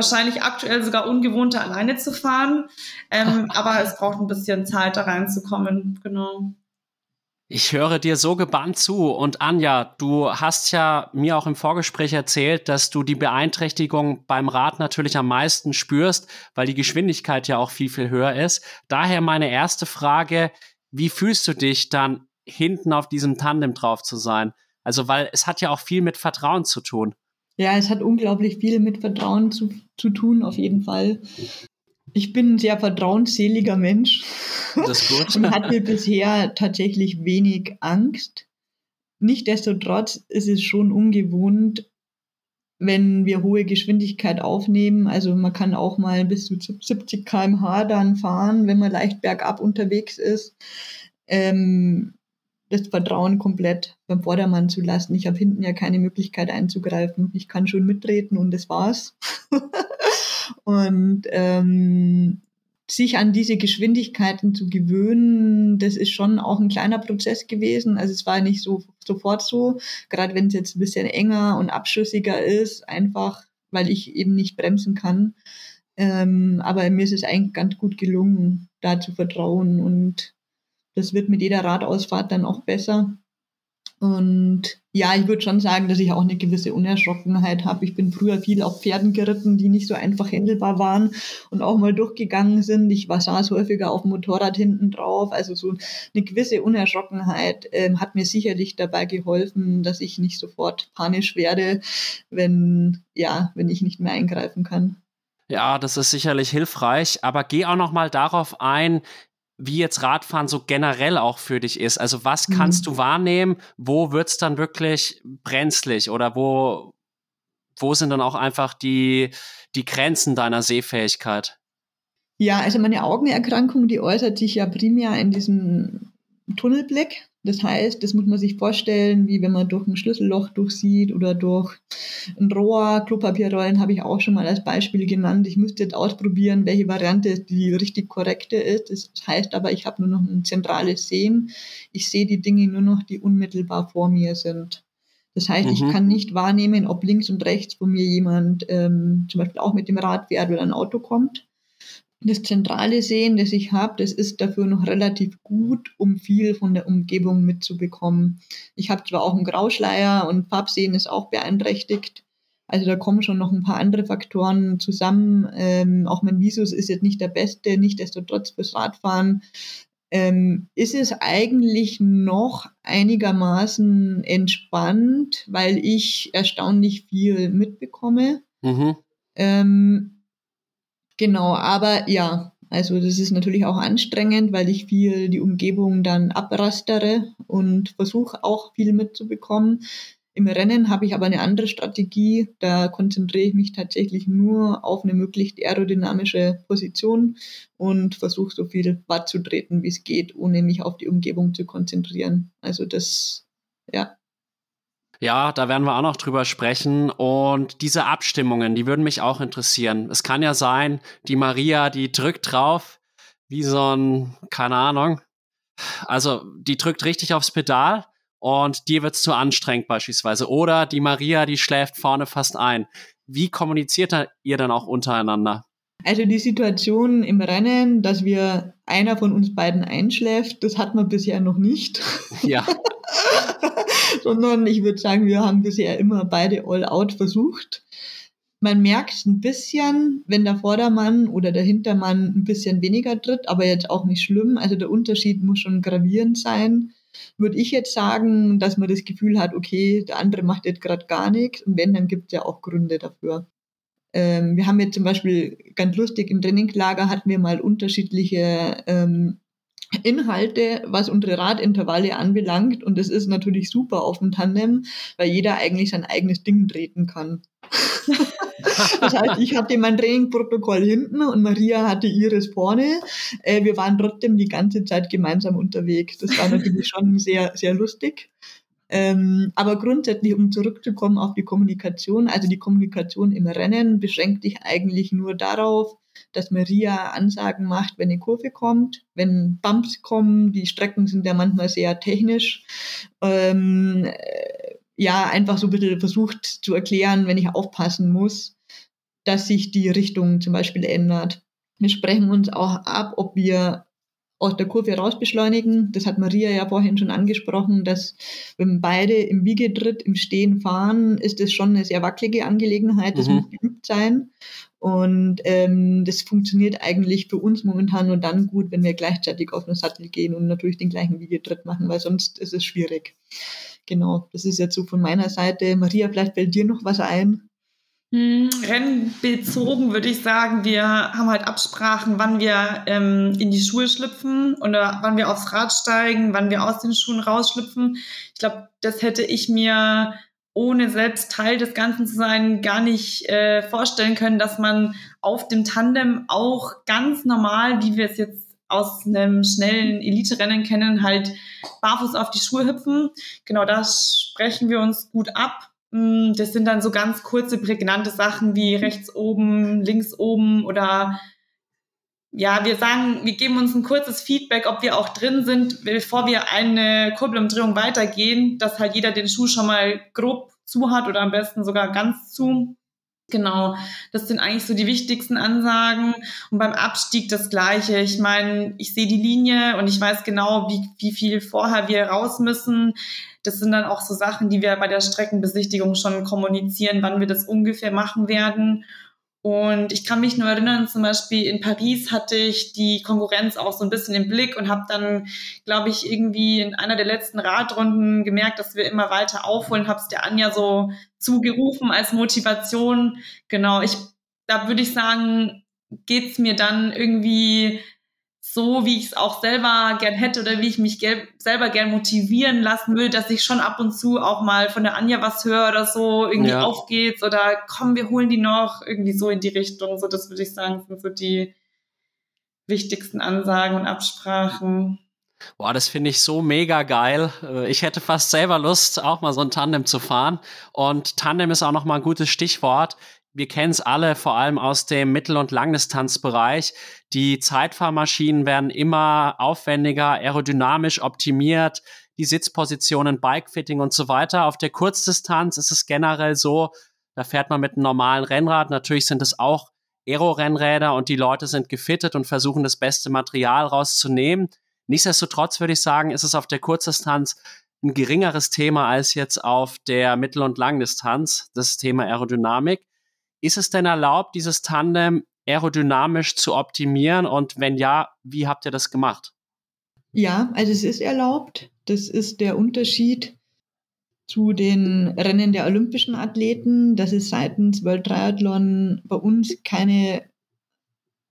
Wahrscheinlich aktuell sogar ungewohnter, alleine zu fahren. Ähm, [LAUGHS] aber es braucht ein bisschen Zeit, da reinzukommen. Genau. Ich höre dir so gebannt zu. Und Anja, du hast ja mir auch im Vorgespräch erzählt, dass du die Beeinträchtigung beim Rad natürlich am meisten spürst, weil die Geschwindigkeit ja auch viel, viel höher ist. Daher meine erste Frage, wie fühlst du dich dann hinten auf diesem Tandem drauf zu sein? Also, weil es hat ja auch viel mit Vertrauen zu tun. Ja, es hat unglaublich viel mit Vertrauen zu, zu tun, auf jeden Fall. Ich bin ein sehr vertrauensseliger Mensch. Das ist gut. [LAUGHS] und hatte bisher tatsächlich wenig Angst. Nichtsdestotrotz ist es schon ungewohnt, wenn wir hohe Geschwindigkeit aufnehmen. Also man kann auch mal bis zu 70 km/h dann fahren, wenn man leicht bergab unterwegs ist. Ähm, das Vertrauen komplett beim Vordermann zu lassen. Ich habe hinten ja keine Möglichkeit einzugreifen. Ich kann schon mitreden und das war's. [LAUGHS] Und ähm, sich an diese Geschwindigkeiten zu gewöhnen, das ist schon auch ein kleiner Prozess gewesen. Also es war nicht so sofort so, gerade wenn es jetzt ein bisschen enger und abschüssiger ist, einfach weil ich eben nicht bremsen kann. Ähm, aber mir ist es eigentlich ganz gut gelungen, da zu vertrauen und das wird mit jeder Radausfahrt dann auch besser. Und ja, ich würde schon sagen, dass ich auch eine gewisse Unerschrockenheit habe. Ich bin früher viel auf Pferden geritten, die nicht so einfach händelbar waren und auch mal durchgegangen sind. Ich war saß häufiger auf dem Motorrad hinten drauf. Also so eine gewisse Unerschrockenheit äh, hat mir sicherlich dabei geholfen, dass ich nicht sofort panisch werde, wenn, ja, wenn ich nicht mehr eingreifen kann. Ja, das ist sicherlich hilfreich, aber geh auch noch mal darauf ein, wie jetzt Radfahren so generell auch für dich ist. Also was kannst mhm. du wahrnehmen? Wo wird's dann wirklich brenzlig oder wo, wo sind dann auch einfach die, die Grenzen deiner Sehfähigkeit? Ja, also meine Augenerkrankung, die äußert sich ja primär in diesem Tunnelblick. Das heißt, das muss man sich vorstellen, wie wenn man durch ein Schlüsselloch durchsieht oder durch ein Rohr. Klopapierrollen habe ich auch schon mal als Beispiel genannt. Ich müsste jetzt ausprobieren, welche Variante die richtig korrekte ist. Das heißt aber, ich habe nur noch ein zentrales Sehen. Ich sehe die Dinge nur noch, die unmittelbar vor mir sind. Das heißt, mhm. ich kann nicht wahrnehmen, ob links und rechts von mir jemand ähm, zum Beispiel auch mit dem Rad fährt oder ein Auto kommt das zentrale Sehen, das ich habe, das ist dafür noch relativ gut, um viel von der Umgebung mitzubekommen. Ich habe zwar auch einen Grauschleier und Farbsehen ist auch beeinträchtigt. Also da kommen schon noch ein paar andere Faktoren zusammen. Ähm, auch mein Visus ist jetzt nicht der beste, nichtsdestotrotz fürs Radfahren ähm, ist es eigentlich noch einigermaßen entspannt, weil ich erstaunlich viel mitbekomme. Mhm. Ähm, Genau, aber ja, also das ist natürlich auch anstrengend, weil ich viel die Umgebung dann abrastere und versuche auch viel mitzubekommen. Im Rennen habe ich aber eine andere Strategie. Da konzentriere ich mich tatsächlich nur auf eine möglichst aerodynamische Position und versuche so viel Watt zu treten, wie es geht, ohne mich auf die Umgebung zu konzentrieren. Also das, ja, ja, da werden wir auch noch drüber sprechen. Und diese Abstimmungen, die würden mich auch interessieren. Es kann ja sein, die Maria, die drückt drauf, wie so ein, keine Ahnung. Also, die drückt richtig aufs Pedal und dir wird's zu anstrengend beispielsweise. Oder die Maria, die schläft vorne fast ein. Wie kommuniziert ihr dann auch untereinander? Also die Situation im Rennen, dass wir einer von uns beiden einschläft, das hat man bisher noch nicht. [LAUGHS] Ja. Sondern ich würde sagen, wir haben bisher immer beide all out versucht. Man merkt ein bisschen, wenn der Vordermann oder der Hintermann ein bisschen weniger tritt, aber jetzt auch nicht schlimm. Also der Unterschied muss schon gravierend sein. Würde ich jetzt sagen, dass man das Gefühl hat, okay, der andere macht jetzt gerade gar nichts. Und wenn, dann gibt es ja auch Gründe dafür. Ähm, wir haben jetzt zum Beispiel ganz lustig im Trainingslager hatten wir mal unterschiedliche ähm, Inhalte, was unsere Radintervalle anbelangt. Und das ist natürlich super auf dem Tandem, weil jeder eigentlich sein eigenes Ding treten kann. [LAUGHS] das heißt, ich hatte mein Trainingprotokoll hinten und Maria hatte ihres vorne. Äh, wir waren trotzdem die ganze Zeit gemeinsam unterwegs. Das war natürlich schon sehr, sehr lustig. Ähm, aber grundsätzlich, um zurückzukommen auf die Kommunikation, also die Kommunikation im Rennen beschränkt sich eigentlich nur darauf, dass Maria Ansagen macht, wenn eine Kurve kommt, wenn Bumps kommen. Die Strecken sind ja manchmal sehr technisch. Ähm, äh, ja, einfach so ein bisschen versucht zu erklären, wenn ich aufpassen muss, dass sich die Richtung zum Beispiel ändert. Wir sprechen uns auch ab, ob wir aus der Kurve raus beschleunigen. Das hat Maria ja vorhin schon angesprochen, dass wenn beide im Wiegetritt im Stehen fahren, ist das schon eine sehr wackelige Angelegenheit. Das mhm. muss geübt sein. Und ähm, das funktioniert eigentlich für uns momentan nur dann gut, wenn wir gleichzeitig auf den Sattel gehen und natürlich den gleichen Wiegetritt machen, weil sonst ist es schwierig. Genau, das ist jetzt so von meiner Seite. Maria, vielleicht fällt dir noch was ein? Hm, rennbezogen würde ich sagen, wir haben halt Absprachen, wann wir ähm, in die Schuhe schlüpfen oder wann wir aufs Rad steigen, wann wir aus den Schuhen rausschlüpfen. Ich glaube, das hätte ich mir ohne selbst Teil des Ganzen zu sein, gar nicht äh, vorstellen können, dass man auf dem Tandem auch ganz normal, wie wir es jetzt aus einem schnellen Elite-Rennen kennen, halt barfuß auf die Schuhe hüpfen. Genau das sprechen wir uns gut ab das sind dann so ganz kurze, prägnante Sachen wie rechts oben, links oben oder ja, wir sagen, wir geben uns ein kurzes Feedback, ob wir auch drin sind, bevor wir eine Kurbelumdrehung weitergehen, dass halt jeder den Schuh schon mal grob zu hat oder am besten sogar ganz zu. Genau, das sind eigentlich so die wichtigsten Ansagen. Und beim Abstieg das Gleiche. Ich meine, ich sehe die Linie und ich weiß genau, wie, wie viel vorher wir raus müssen. Das sind dann auch so Sachen, die wir bei der Streckenbesichtigung schon kommunizieren, wann wir das ungefähr machen werden. Und ich kann mich nur erinnern, zum Beispiel in Paris hatte ich die Konkurrenz auch so ein bisschen im Blick und habe dann, glaube ich, irgendwie in einer der letzten Radrunden gemerkt, dass wir immer weiter aufholen. Habe es der Anja so zugerufen als Motivation. Genau, ich, da würde ich sagen, geht's mir dann irgendwie so, wie ich es auch selber gern hätte oder wie ich mich gel selber gern motivieren lassen will, dass ich schon ab und zu auch mal von der Anja was höre oder so, irgendwie ja. auf geht's oder komm, wir holen die noch, irgendwie so in die Richtung. So, das würde ich sagen, sind so die wichtigsten Ansagen und Absprachen. Boah, das finde ich so mega geil. Äh, ich hätte fast selber Lust, auch mal so ein Tandem zu fahren. Und Tandem ist auch noch mal ein gutes Stichwort. Wir kennen es alle, vor allem aus dem Mittel- und Langdistanzbereich. Die Zeitfahrmaschinen werden immer aufwendiger, aerodynamisch optimiert, die Sitzpositionen, Bikefitting und so weiter. Auf der Kurzdistanz ist es generell so, da fährt man mit einem normalen Rennrad. Natürlich sind es auch Aero-Rennräder und die Leute sind gefittet und versuchen das beste Material rauszunehmen. Nichtsdestotrotz würde ich sagen, ist es auf der Kurzdistanz ein geringeres Thema als jetzt auf der Mittel- und Langdistanz, das Thema Aerodynamik. Ist es denn erlaubt, dieses Tandem aerodynamisch zu optimieren? Und wenn ja, wie habt ihr das gemacht? Ja, also es ist erlaubt. Das ist der Unterschied zu den Rennen der olympischen Athleten, dass es seitens World Triathlon bei uns keine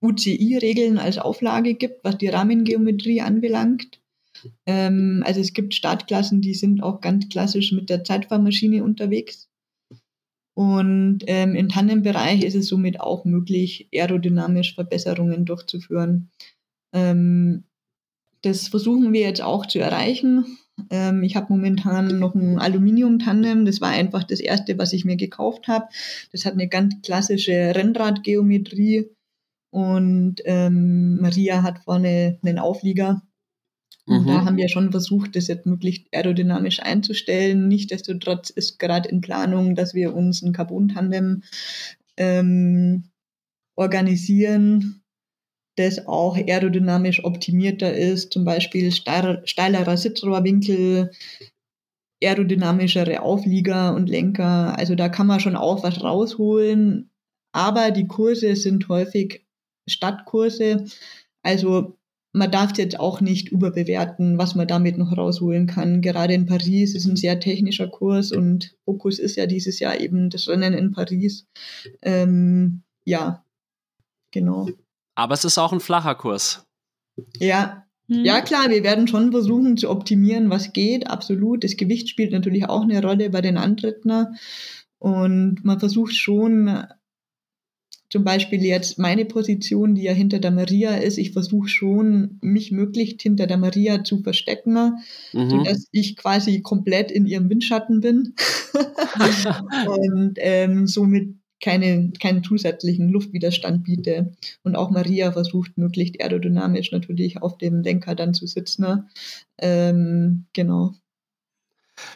UCI-Regeln als Auflage gibt, was die Rahmengeometrie anbelangt. Ähm, also es gibt Startklassen, die sind auch ganz klassisch mit der Zeitfahrmaschine unterwegs. Und ähm, im Tandembereich ist es somit auch möglich, aerodynamisch Verbesserungen durchzuführen. Ähm, das versuchen wir jetzt auch zu erreichen. Ähm, ich habe momentan noch ein Aluminium-Tandem. Das war einfach das erste, was ich mir gekauft habe. Das hat eine ganz klassische Rennradgeometrie und ähm, Maria hat vorne einen Auflieger. Und mhm. da haben wir schon versucht, das jetzt möglichst aerodynamisch einzustellen. Nichtsdestotrotz ist gerade in Planung, dass wir uns ein Carbon-Tandem ähm, organisieren, das auch aerodynamisch optimierter ist, zum Beispiel steilerer Sitzrohrwinkel, aerodynamischere Auflieger und Lenker. Also da kann man schon auch was rausholen. Aber die Kurse sind häufig Stadtkurse. Also man darf jetzt auch nicht überbewerten, was man damit noch rausholen kann. Gerade in Paris ist ein sehr technischer Kurs und Fokus ist ja dieses Jahr eben das Rennen in Paris. Ähm, ja, genau. Aber es ist auch ein flacher Kurs. Ja, hm. ja klar, wir werden schon versuchen zu optimieren, was geht, absolut. Das Gewicht spielt natürlich auch eine Rolle bei den Antritten. Und man versucht schon zum Beispiel jetzt meine Position, die ja hinter der Maria ist, ich versuche schon, mich möglichst hinter der Maria zu verstecken, mhm. sodass ich quasi komplett in ihrem Windschatten bin [LAUGHS] und ähm, somit keine, keinen zusätzlichen Luftwiderstand biete. Und auch Maria versucht möglichst aerodynamisch natürlich auf dem Lenker dann zu sitzen. Ähm, genau.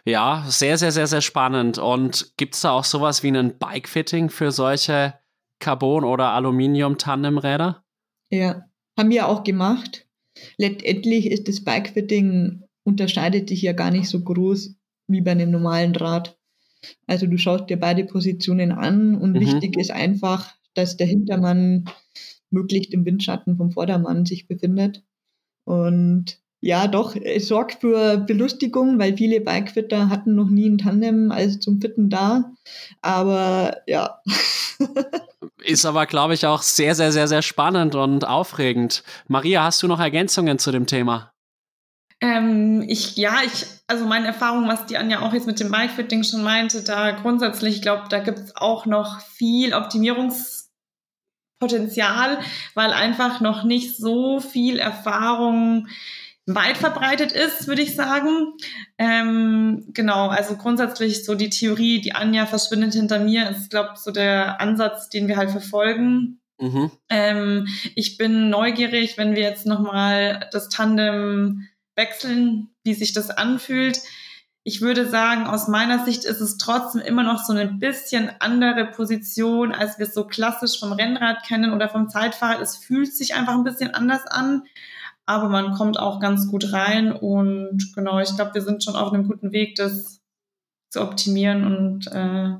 Ja, sehr, sehr, sehr, sehr spannend. Und gibt es da auch sowas wie ein Bike-Fitting für solche Carbon- oder Aluminium-Tandemräder? Ja, haben wir auch gemacht. Letztendlich ist das Bikefitting unterscheidet sich ja gar nicht so groß wie bei einem normalen Rad. Also du schaust dir beide Positionen an und mhm. wichtig ist einfach, dass der Hintermann möglichst im Windschatten vom Vordermann sich befindet. Und ja, doch, es sorgt für Belustigung, weil viele Bikefitter hatten noch nie ein Tandem als zum Fitten da. Aber ja. [LAUGHS] Ist aber, glaube ich, auch sehr, sehr, sehr, sehr spannend und aufregend. Maria, hast du noch Ergänzungen zu dem Thema? Ähm, ich, ja, ich, also meine Erfahrung, was die Anja auch jetzt mit dem Bikefitting schon meinte, da grundsätzlich, ich glaube, da gibt es auch noch viel Optimierungspotenzial, weil einfach noch nicht so viel Erfahrung weit verbreitet ist, würde ich sagen. Ähm, genau, also grundsätzlich so die Theorie, die Anja verschwindet hinter mir, ist, glaube ich, so der Ansatz, den wir halt verfolgen. Mhm. Ähm, ich bin neugierig, wenn wir jetzt nochmal das Tandem wechseln, wie sich das anfühlt. Ich würde sagen, aus meiner Sicht ist es trotzdem immer noch so ein bisschen andere Position, als wir es so klassisch vom Rennrad kennen oder vom Zeitfahrrad. Es fühlt sich einfach ein bisschen anders an aber man kommt auch ganz gut rein und genau, ich glaube, wir sind schon auf einem guten Weg, das zu optimieren und äh,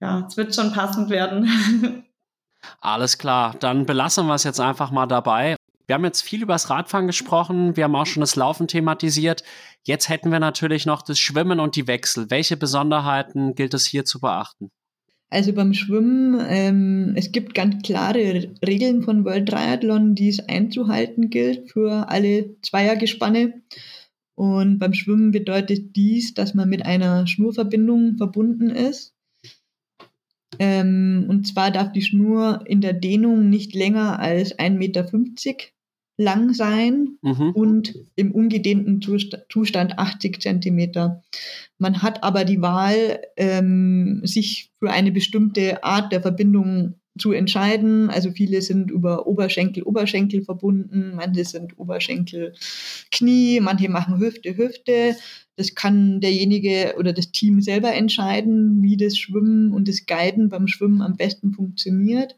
ja, es wird schon passend werden. [LAUGHS] Alles klar, dann belassen wir es jetzt einfach mal dabei. Wir haben jetzt viel über das Radfahren gesprochen, wir haben auch schon das Laufen thematisiert. Jetzt hätten wir natürlich noch das Schwimmen und die Wechsel. Welche Besonderheiten gilt es hier zu beachten? Also beim Schwimmen, ähm, es gibt ganz klare Regeln von World Triathlon, die es einzuhalten gilt für alle Zweiergespanne. Und beim Schwimmen bedeutet dies, dass man mit einer Schnurverbindung verbunden ist. Ähm, und zwar darf die Schnur in der Dehnung nicht länger als 1,50 Meter lang sein mhm. und im ungedehnten Zustand 80 Zentimeter. Man hat aber die Wahl, ähm, sich für eine bestimmte Art der Verbindung zu entscheiden. Also viele sind über Oberschenkel, Oberschenkel verbunden, manche sind Oberschenkel, Knie, manche machen Hüfte, Hüfte. Das kann derjenige oder das Team selber entscheiden, wie das Schwimmen und das Guiden beim Schwimmen am besten funktioniert.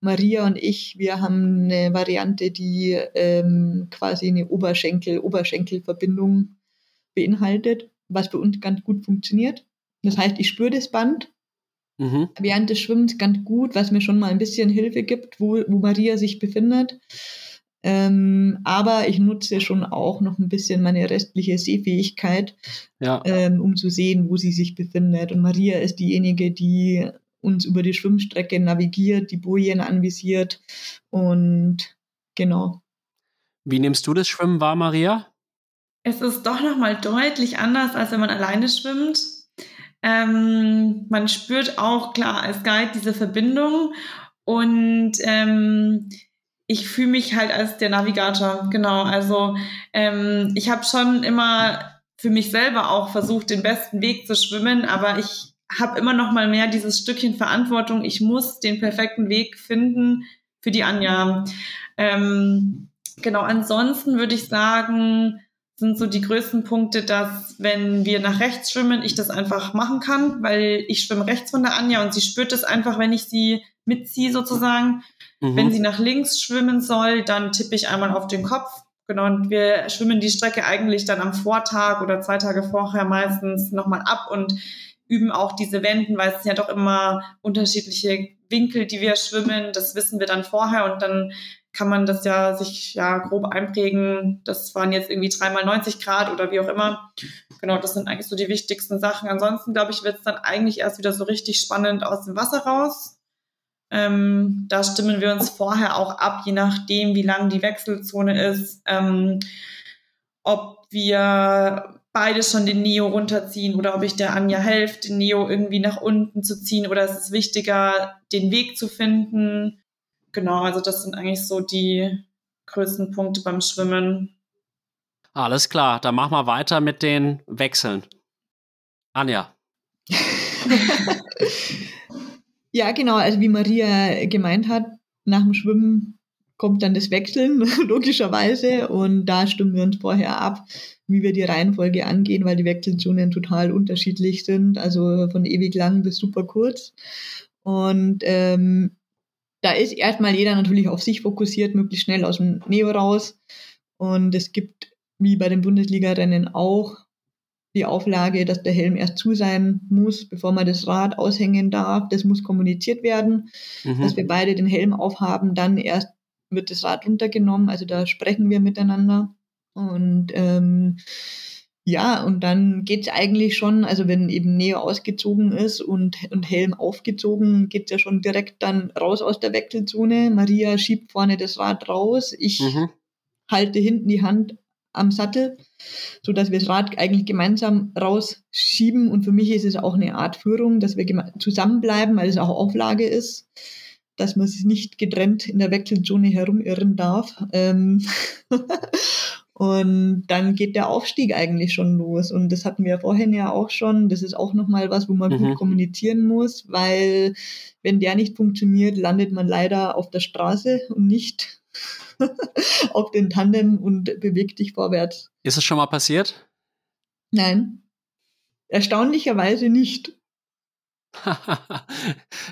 Maria und ich, wir haben eine Variante, die ähm, quasi eine Oberschenkel-Oberschenkel-Verbindung beinhaltet, was für uns ganz gut funktioniert. Das heißt, ich spüre das Band mhm. während des Schwimmens ganz gut, was mir schon mal ein bisschen Hilfe gibt, wo, wo Maria sich befindet. Ähm, aber ich nutze schon auch noch ein bisschen meine restliche Sehfähigkeit, ja. ähm, um zu sehen, wo sie sich befindet. Und Maria ist diejenige, die uns über die Schwimmstrecke navigiert, die Bojen anvisiert und genau. Wie nimmst du das Schwimmen wahr, Maria? Es ist doch nochmal deutlich anders, als wenn man alleine schwimmt. Ähm, man spürt auch klar als Guide diese Verbindung und ähm, ich fühle mich halt als der Navigator, genau. Also ähm, ich habe schon immer für mich selber auch versucht, den besten Weg zu schwimmen, aber ich habe immer noch mal mehr dieses Stückchen Verantwortung. Ich muss den perfekten Weg finden für die Anja. Ähm, genau, ansonsten würde ich sagen, sind so die größten Punkte, dass wenn wir nach rechts schwimmen, ich das einfach machen kann, weil ich schwimme rechts von der Anja und sie spürt es einfach, wenn ich sie mitziehe sozusagen. Mhm. Wenn sie nach links schwimmen soll, dann tippe ich einmal auf den Kopf. Genau, und wir schwimmen die Strecke eigentlich dann am Vortag oder zwei Tage vorher meistens nochmal ab und üben auch diese Wenden, weil es sind ja doch immer unterschiedliche Winkel, die wir schwimmen. Das wissen wir dann vorher und dann kann man das ja sich ja grob einprägen. Das waren jetzt irgendwie dreimal 90 Grad oder wie auch immer. Genau, das sind eigentlich so die wichtigsten Sachen. Ansonsten, glaube ich, wird es dann eigentlich erst wieder so richtig spannend aus dem Wasser raus. Ähm, da stimmen wir uns vorher auch ab, je nachdem, wie lang die Wechselzone ist, ähm, ob wir beide schon den Neo runterziehen oder ob ich der Anja helfe, den Neo irgendwie nach unten zu ziehen oder ist es wichtiger, den Weg zu finden genau, also das sind eigentlich so die größten Punkte beim Schwimmen. Alles klar, dann machen wir weiter mit den Wechseln. Anja. [LAUGHS] ja, genau, also wie Maria gemeint hat, nach dem Schwimmen kommt dann das Wechseln, [LAUGHS] logischerweise. Und da stimmen wir uns vorher ab, wie wir die Reihenfolge angehen, weil die Wechselzonen total unterschiedlich sind. Also von ewig lang bis super kurz. Und ähm, da ist erstmal jeder natürlich auf sich fokussiert, möglichst schnell aus dem Neo raus. Und es gibt, wie bei den Bundesliga-Rennen auch, die Auflage, dass der Helm erst zu sein muss, bevor man das Rad aushängen darf. Das muss kommuniziert werden, mhm. dass wir beide den Helm aufhaben. Dann erst wird das Rad runtergenommen. Also da sprechen wir miteinander. Und ähm, ja, und dann geht's eigentlich schon, also wenn eben Neo ausgezogen ist und, und Helm aufgezogen, geht's ja schon direkt dann raus aus der Wechselzone. Maria schiebt vorne das Rad raus. Ich mhm. halte hinten die Hand am Sattel, so dass wir das Rad eigentlich gemeinsam rausschieben. Und für mich ist es auch eine Art Führung, dass wir zusammenbleiben, weil es auch Auflage ist, dass man sich nicht getrennt in der Wechselzone herumirren darf. Ähm [LAUGHS] Und dann geht der Aufstieg eigentlich schon los. Und das hatten wir vorhin ja auch schon. Das ist auch nochmal was, wo man mhm. gut kommunizieren muss, weil wenn der nicht funktioniert, landet man leider auf der Straße und nicht [LAUGHS] auf den Tandem und bewegt dich vorwärts. Ist es schon mal passiert? Nein. Erstaunlicherweise nicht. [LAUGHS]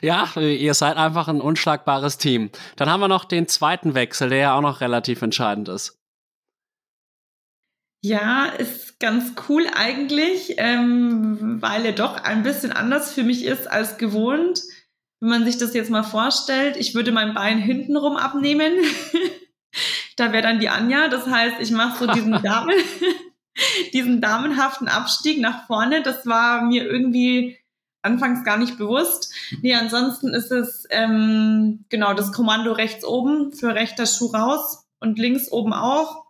ja, ihr seid einfach ein unschlagbares Team. Dann haben wir noch den zweiten Wechsel, der ja auch noch relativ entscheidend ist. Ja, ist ganz cool eigentlich, ähm, weil er doch ein bisschen anders für mich ist als gewohnt. Wenn man sich das jetzt mal vorstellt, ich würde mein Bein hintenrum abnehmen. [LAUGHS] da wäre dann die Anja. Das heißt, ich mache so diesen [LAUGHS] Damen, [LAUGHS] diesen damenhaften Abstieg nach vorne. Das war mir irgendwie anfangs gar nicht bewusst. Nee, ansonsten ist es ähm, genau das Kommando rechts oben für rechter Schuh raus und links oben auch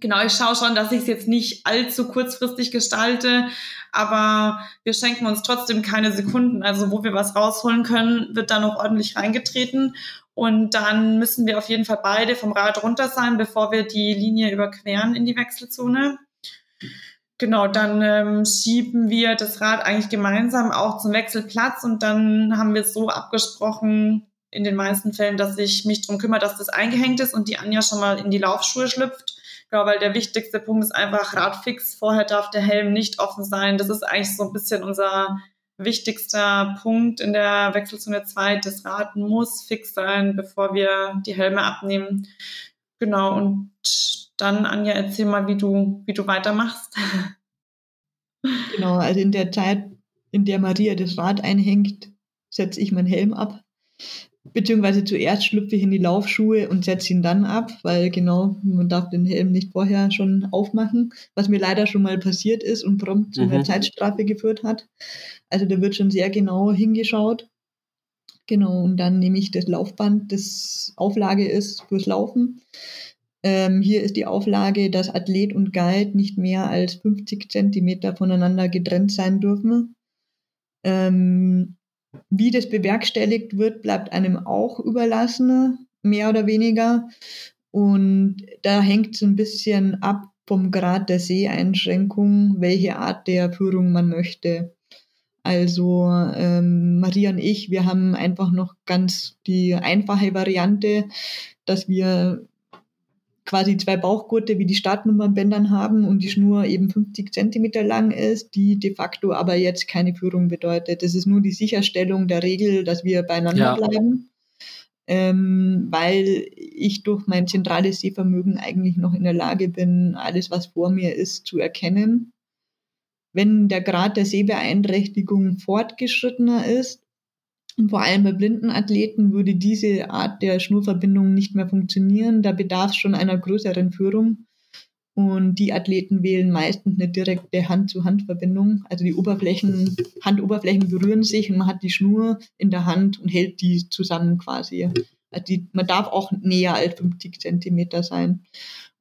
genau, ich schaue schon, dass ich es jetzt nicht allzu kurzfristig gestalte, aber wir schenken uns trotzdem keine Sekunden. Also wo wir was rausholen können, wird da noch ordentlich reingetreten. Und dann müssen wir auf jeden Fall beide vom Rad runter sein, bevor wir die Linie überqueren in die Wechselzone. Genau, dann ähm, schieben wir das Rad eigentlich gemeinsam auch zum Wechselplatz und dann haben wir so abgesprochen, in den meisten Fällen, dass ich mich darum kümmere, dass das eingehängt ist und die Anja schon mal in die Laufschuhe schlüpft. Genau, weil der wichtigste Punkt ist einfach Radfix. Vorher darf der Helm nicht offen sein. Das ist eigentlich so ein bisschen unser wichtigster Punkt in der Wechselzone 2. Das Rad muss fix sein, bevor wir die Helme abnehmen. Genau, und dann, Anja, erzähl mal, wie du, wie du weitermachst. [LAUGHS] Genau, also in der Zeit, in der Maria das Rad einhängt, setze ich meinen Helm ab. Beziehungsweise zuerst schlüpfe ich in die Laufschuhe und setze ihn dann ab, weil genau, man darf den Helm nicht vorher schon aufmachen, was mir leider schon mal passiert ist und prompt zu einer mhm. Zeitstrafe geführt hat. Also da wird schon sehr genau hingeschaut. Genau, und dann nehme ich das Laufband, das Auflage ist fürs Laufen. Ähm, hier ist die Auflage, dass Athlet und Guide nicht mehr als 50 Zentimeter voneinander getrennt sein dürfen. Ähm, wie das bewerkstelligt wird, bleibt einem auch überlassen, mehr oder weniger. Und da hängt es ein bisschen ab vom Grad der Seheinschränkung, welche Art der Führung man möchte. Also ähm, Maria und ich, wir haben einfach noch ganz die einfache Variante, dass wir quasi zwei Bauchgurte wie die Startnummernbändern haben und die Schnur eben 50 Zentimeter lang ist, die de facto aber jetzt keine Führung bedeutet. Das ist nur die Sicherstellung der Regel, dass wir beieinander ja. bleiben, ähm, weil ich durch mein zentrales Sehvermögen eigentlich noch in der Lage bin, alles, was vor mir ist, zu erkennen. Wenn der Grad der Sehbeeinträchtigung fortgeschrittener ist, und vor allem bei blinden Athleten würde diese Art der Schnurverbindung nicht mehr funktionieren. Da bedarf es schon einer größeren Führung. Und die Athleten wählen meistens eine direkte Hand-zu-Hand-Verbindung. Also die Oberflächen, Handoberflächen berühren sich und man hat die Schnur in der Hand und hält die zusammen quasi. Also die, man darf auch näher als 50 Zentimeter sein.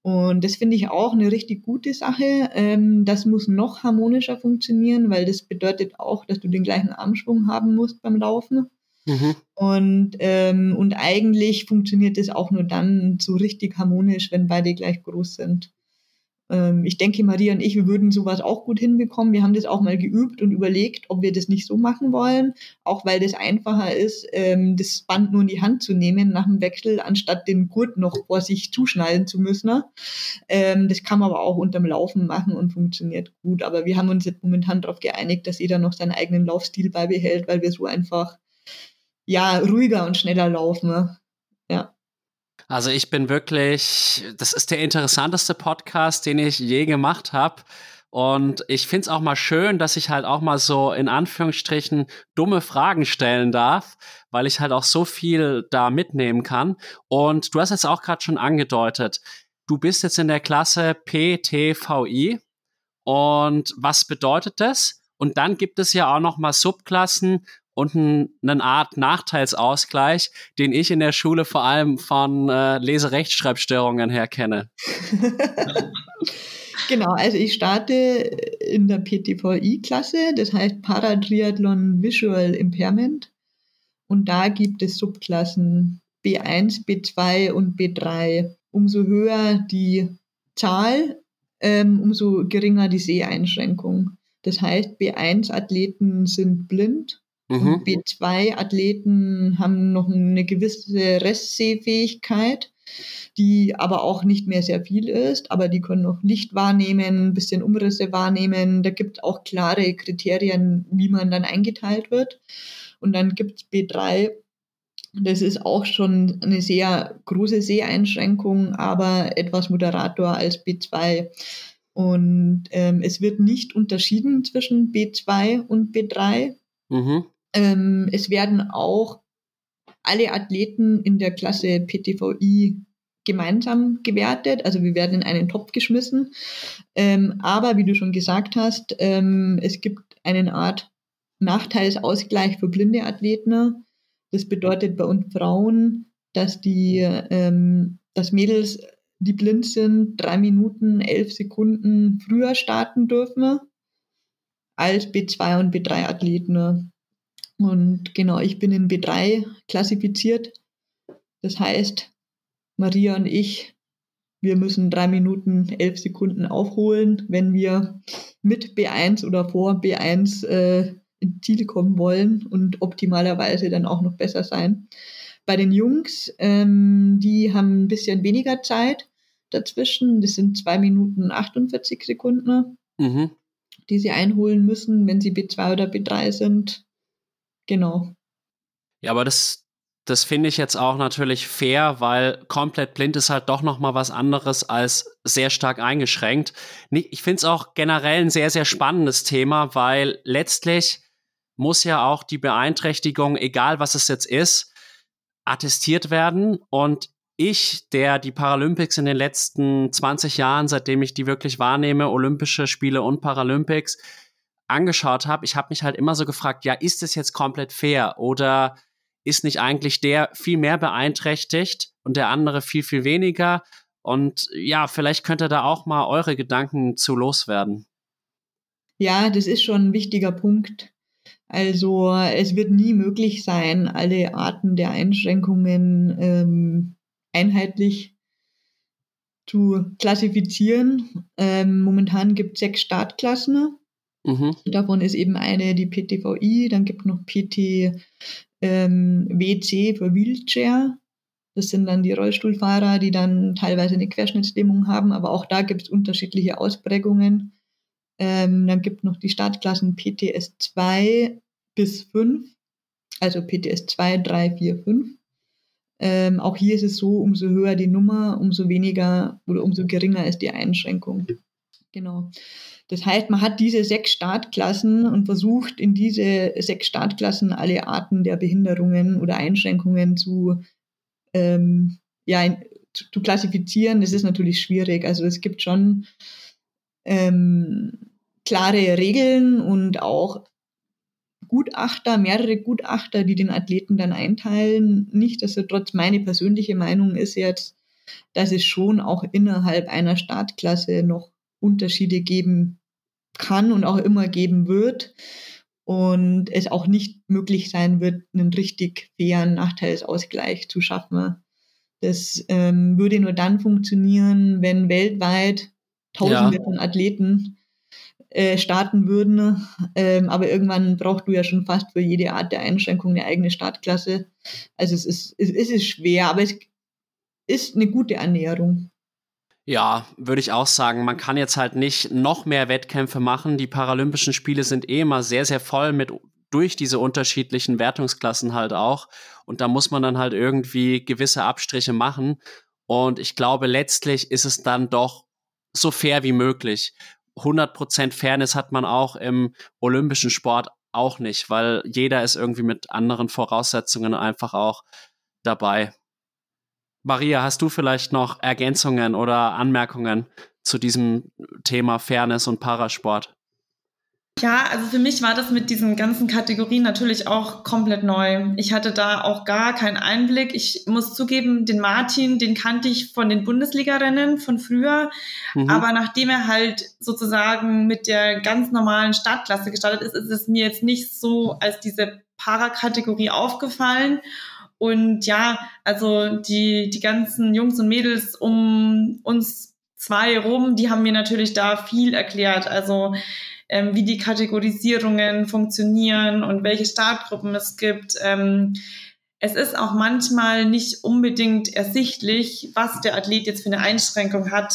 Und das finde ich auch eine richtig gute Sache. Ähm, das muss noch harmonischer funktionieren, weil das bedeutet auch, dass du den gleichen Armschwung haben musst beim Laufen. Mhm. Und, ähm, und eigentlich funktioniert das auch nur dann so richtig harmonisch, wenn beide gleich groß sind. Ähm, ich denke, Maria und ich, wir würden sowas auch gut hinbekommen. Wir haben das auch mal geübt und überlegt, ob wir das nicht so machen wollen, auch weil das einfacher ist, ähm, das Band nur in die Hand zu nehmen nach dem Wechsel, anstatt den Gurt noch vor sich zuschneiden zu müssen. Ne? Ähm, das kann man aber auch unterm Laufen machen und funktioniert gut. Aber wir haben uns jetzt momentan darauf geeinigt, dass jeder noch seinen eigenen Laufstil beibehält, weil wir so einfach ja ruhiger und schneller laufen. Ne? Ja. Also ich bin wirklich, das ist der interessanteste Podcast, den ich je gemacht habe. Und ich finde es auch mal schön, dass ich halt auch mal so in Anführungsstrichen dumme Fragen stellen darf, weil ich halt auch so viel da mitnehmen kann. Und du hast jetzt auch gerade schon angedeutet, du bist jetzt in der Klasse PTVI. Und was bedeutet das? Und dann gibt es ja auch noch mal Subklassen und ein, eine Art Nachteilsausgleich, den ich in der Schule vor allem von äh, Leserechtschreibstörungen her kenne. [LAUGHS] genau, also ich starte in der PTVI-Klasse, das heißt Paratriathlon Visual Impairment. Und da gibt es Subklassen B1, B2 und B3. Umso höher die Zahl, ähm, umso geringer die Seheinschränkung. Das heißt, B1-Athleten sind blind Mhm. B2-Athleten haben noch eine gewisse Restsehfähigkeit, die aber auch nicht mehr sehr viel ist, aber die können noch Licht wahrnehmen, ein bisschen Umrisse wahrnehmen. Da gibt es auch klare Kriterien, wie man dann eingeteilt wird. Und dann gibt es B3, das ist auch schon eine sehr große Seheinschränkung, aber etwas moderator als B2. Und ähm, es wird nicht unterschieden zwischen B2 und B3. Mhm. Ähm, es werden auch alle Athleten in der Klasse PTVI gemeinsam gewertet, also wir werden in einen Topf geschmissen. Ähm, aber wie du schon gesagt hast, ähm, es gibt eine Art Nachteilsausgleich für blinde Athleten. Das bedeutet bei uns Frauen, dass die ähm, dass Mädels, die blind sind, drei Minuten, elf Sekunden früher starten dürfen als B2 und B3-Athleten. Und genau, ich bin in B3 klassifiziert. Das heißt, Maria und ich, wir müssen drei Minuten, elf Sekunden aufholen, wenn wir mit B1 oder vor B1 äh, ins Ziel kommen wollen und optimalerweise dann auch noch besser sein. Bei den Jungs, ähm, die haben ein bisschen weniger Zeit dazwischen. Das sind zwei Minuten 48 Sekunden, mhm. die sie einholen müssen, wenn sie B2 oder B3 sind. Genau. Ja, aber das, das finde ich jetzt auch natürlich fair, weil komplett blind ist halt doch noch mal was anderes als sehr stark eingeschränkt. Ich finde es auch generell ein sehr, sehr spannendes Thema, weil letztlich muss ja auch die Beeinträchtigung, egal was es jetzt ist, attestiert werden. Und ich, der die Paralympics in den letzten 20 Jahren, seitdem ich die wirklich wahrnehme, Olympische Spiele und Paralympics, angeschaut habe, ich habe mich halt immer so gefragt, ja, ist es jetzt komplett fair oder ist nicht eigentlich der viel mehr beeinträchtigt und der andere viel, viel weniger? Und ja, vielleicht könnt ihr da auch mal eure Gedanken zu loswerden. Ja, das ist schon ein wichtiger Punkt. Also es wird nie möglich sein, alle Arten der Einschränkungen ähm, einheitlich zu klassifizieren. Ähm, momentan gibt es sechs Startklassen. Mhm. Davon ist eben eine die PTVI, dann gibt es noch PT ähm, WC für Wheelchair. Das sind dann die Rollstuhlfahrer, die dann teilweise eine Querschnittslähmung haben, aber auch da gibt es unterschiedliche Ausprägungen. Ähm, dann gibt es noch die Startklassen PTS 2 bis 5, also PTS 2, 3, 4, 5. Ähm, auch hier ist es so, umso höher die Nummer, umso weniger oder umso geringer ist die Einschränkung. Genau. Das heißt, man hat diese sechs Startklassen und versucht in diese sechs Startklassen alle Arten der Behinderungen oder Einschränkungen zu, ähm, ja, in, zu, zu, klassifizieren. Das ist natürlich schwierig. Also es gibt schon ähm, klare Regeln und auch Gutachter, mehrere Gutachter, die den Athleten dann einteilen. Nicht, dass er trotz meine persönliche Meinung ist jetzt, dass es schon auch innerhalb einer Startklasse noch Unterschiede geben kann und auch immer geben wird und es auch nicht möglich sein wird, einen richtig fairen Nachteilsausgleich zu schaffen. Das ähm, würde nur dann funktionieren, wenn weltweit Tausende ja. von Athleten äh, starten würden. Ähm, aber irgendwann brauchst du ja schon fast für jede Art der Einschränkung eine eigene Startklasse. Also es ist, es ist schwer, aber es ist eine gute Annäherung. Ja, würde ich auch sagen. Man kann jetzt halt nicht noch mehr Wettkämpfe machen. Die Paralympischen Spiele sind eh immer sehr, sehr voll mit durch diese unterschiedlichen Wertungsklassen halt auch. Und da muss man dann halt irgendwie gewisse Abstriche machen. Und ich glaube, letztlich ist es dann doch so fair wie möglich. 100% Fairness hat man auch im olympischen Sport auch nicht, weil jeder ist irgendwie mit anderen Voraussetzungen einfach auch dabei. Maria, hast du vielleicht noch Ergänzungen oder Anmerkungen zu diesem Thema Fairness und Parasport? Ja, also für mich war das mit diesen ganzen Kategorien natürlich auch komplett neu. Ich hatte da auch gar keinen Einblick. Ich muss zugeben, den Martin, den kannte ich von den Bundesliga-Rennen von früher. Mhm. Aber nachdem er halt sozusagen mit der ganz normalen Startklasse gestartet ist, ist es mir jetzt nicht so als diese Parakategorie aufgefallen. Und ja, also die, die ganzen Jungs und Mädels um uns zwei rum, die haben mir natürlich da viel erklärt. Also ähm, wie die Kategorisierungen funktionieren und welche Startgruppen es gibt. Ähm, es ist auch manchmal nicht unbedingt ersichtlich, was der Athlet jetzt für eine Einschränkung hat.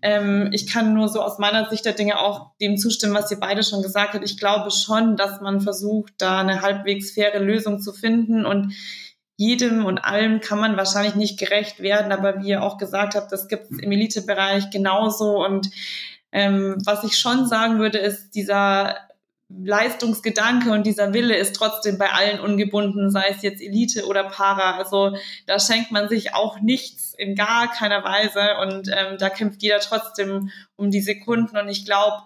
Ähm, ich kann nur so aus meiner Sicht der Dinge auch dem zustimmen, was ihr beide schon gesagt habt. Ich glaube schon, dass man versucht, da eine halbwegs faire Lösung zu finden und jedem und allem kann man wahrscheinlich nicht gerecht werden, aber wie ihr auch gesagt habt, das gibt es im Elitebereich genauso. Und ähm, was ich schon sagen würde, ist dieser Leistungsgedanke und dieser Wille ist trotzdem bei allen ungebunden, sei es jetzt Elite oder Para. Also da schenkt man sich auch nichts in gar keiner Weise. Und ähm, da kämpft jeder trotzdem um die Sekunden. Und ich glaube,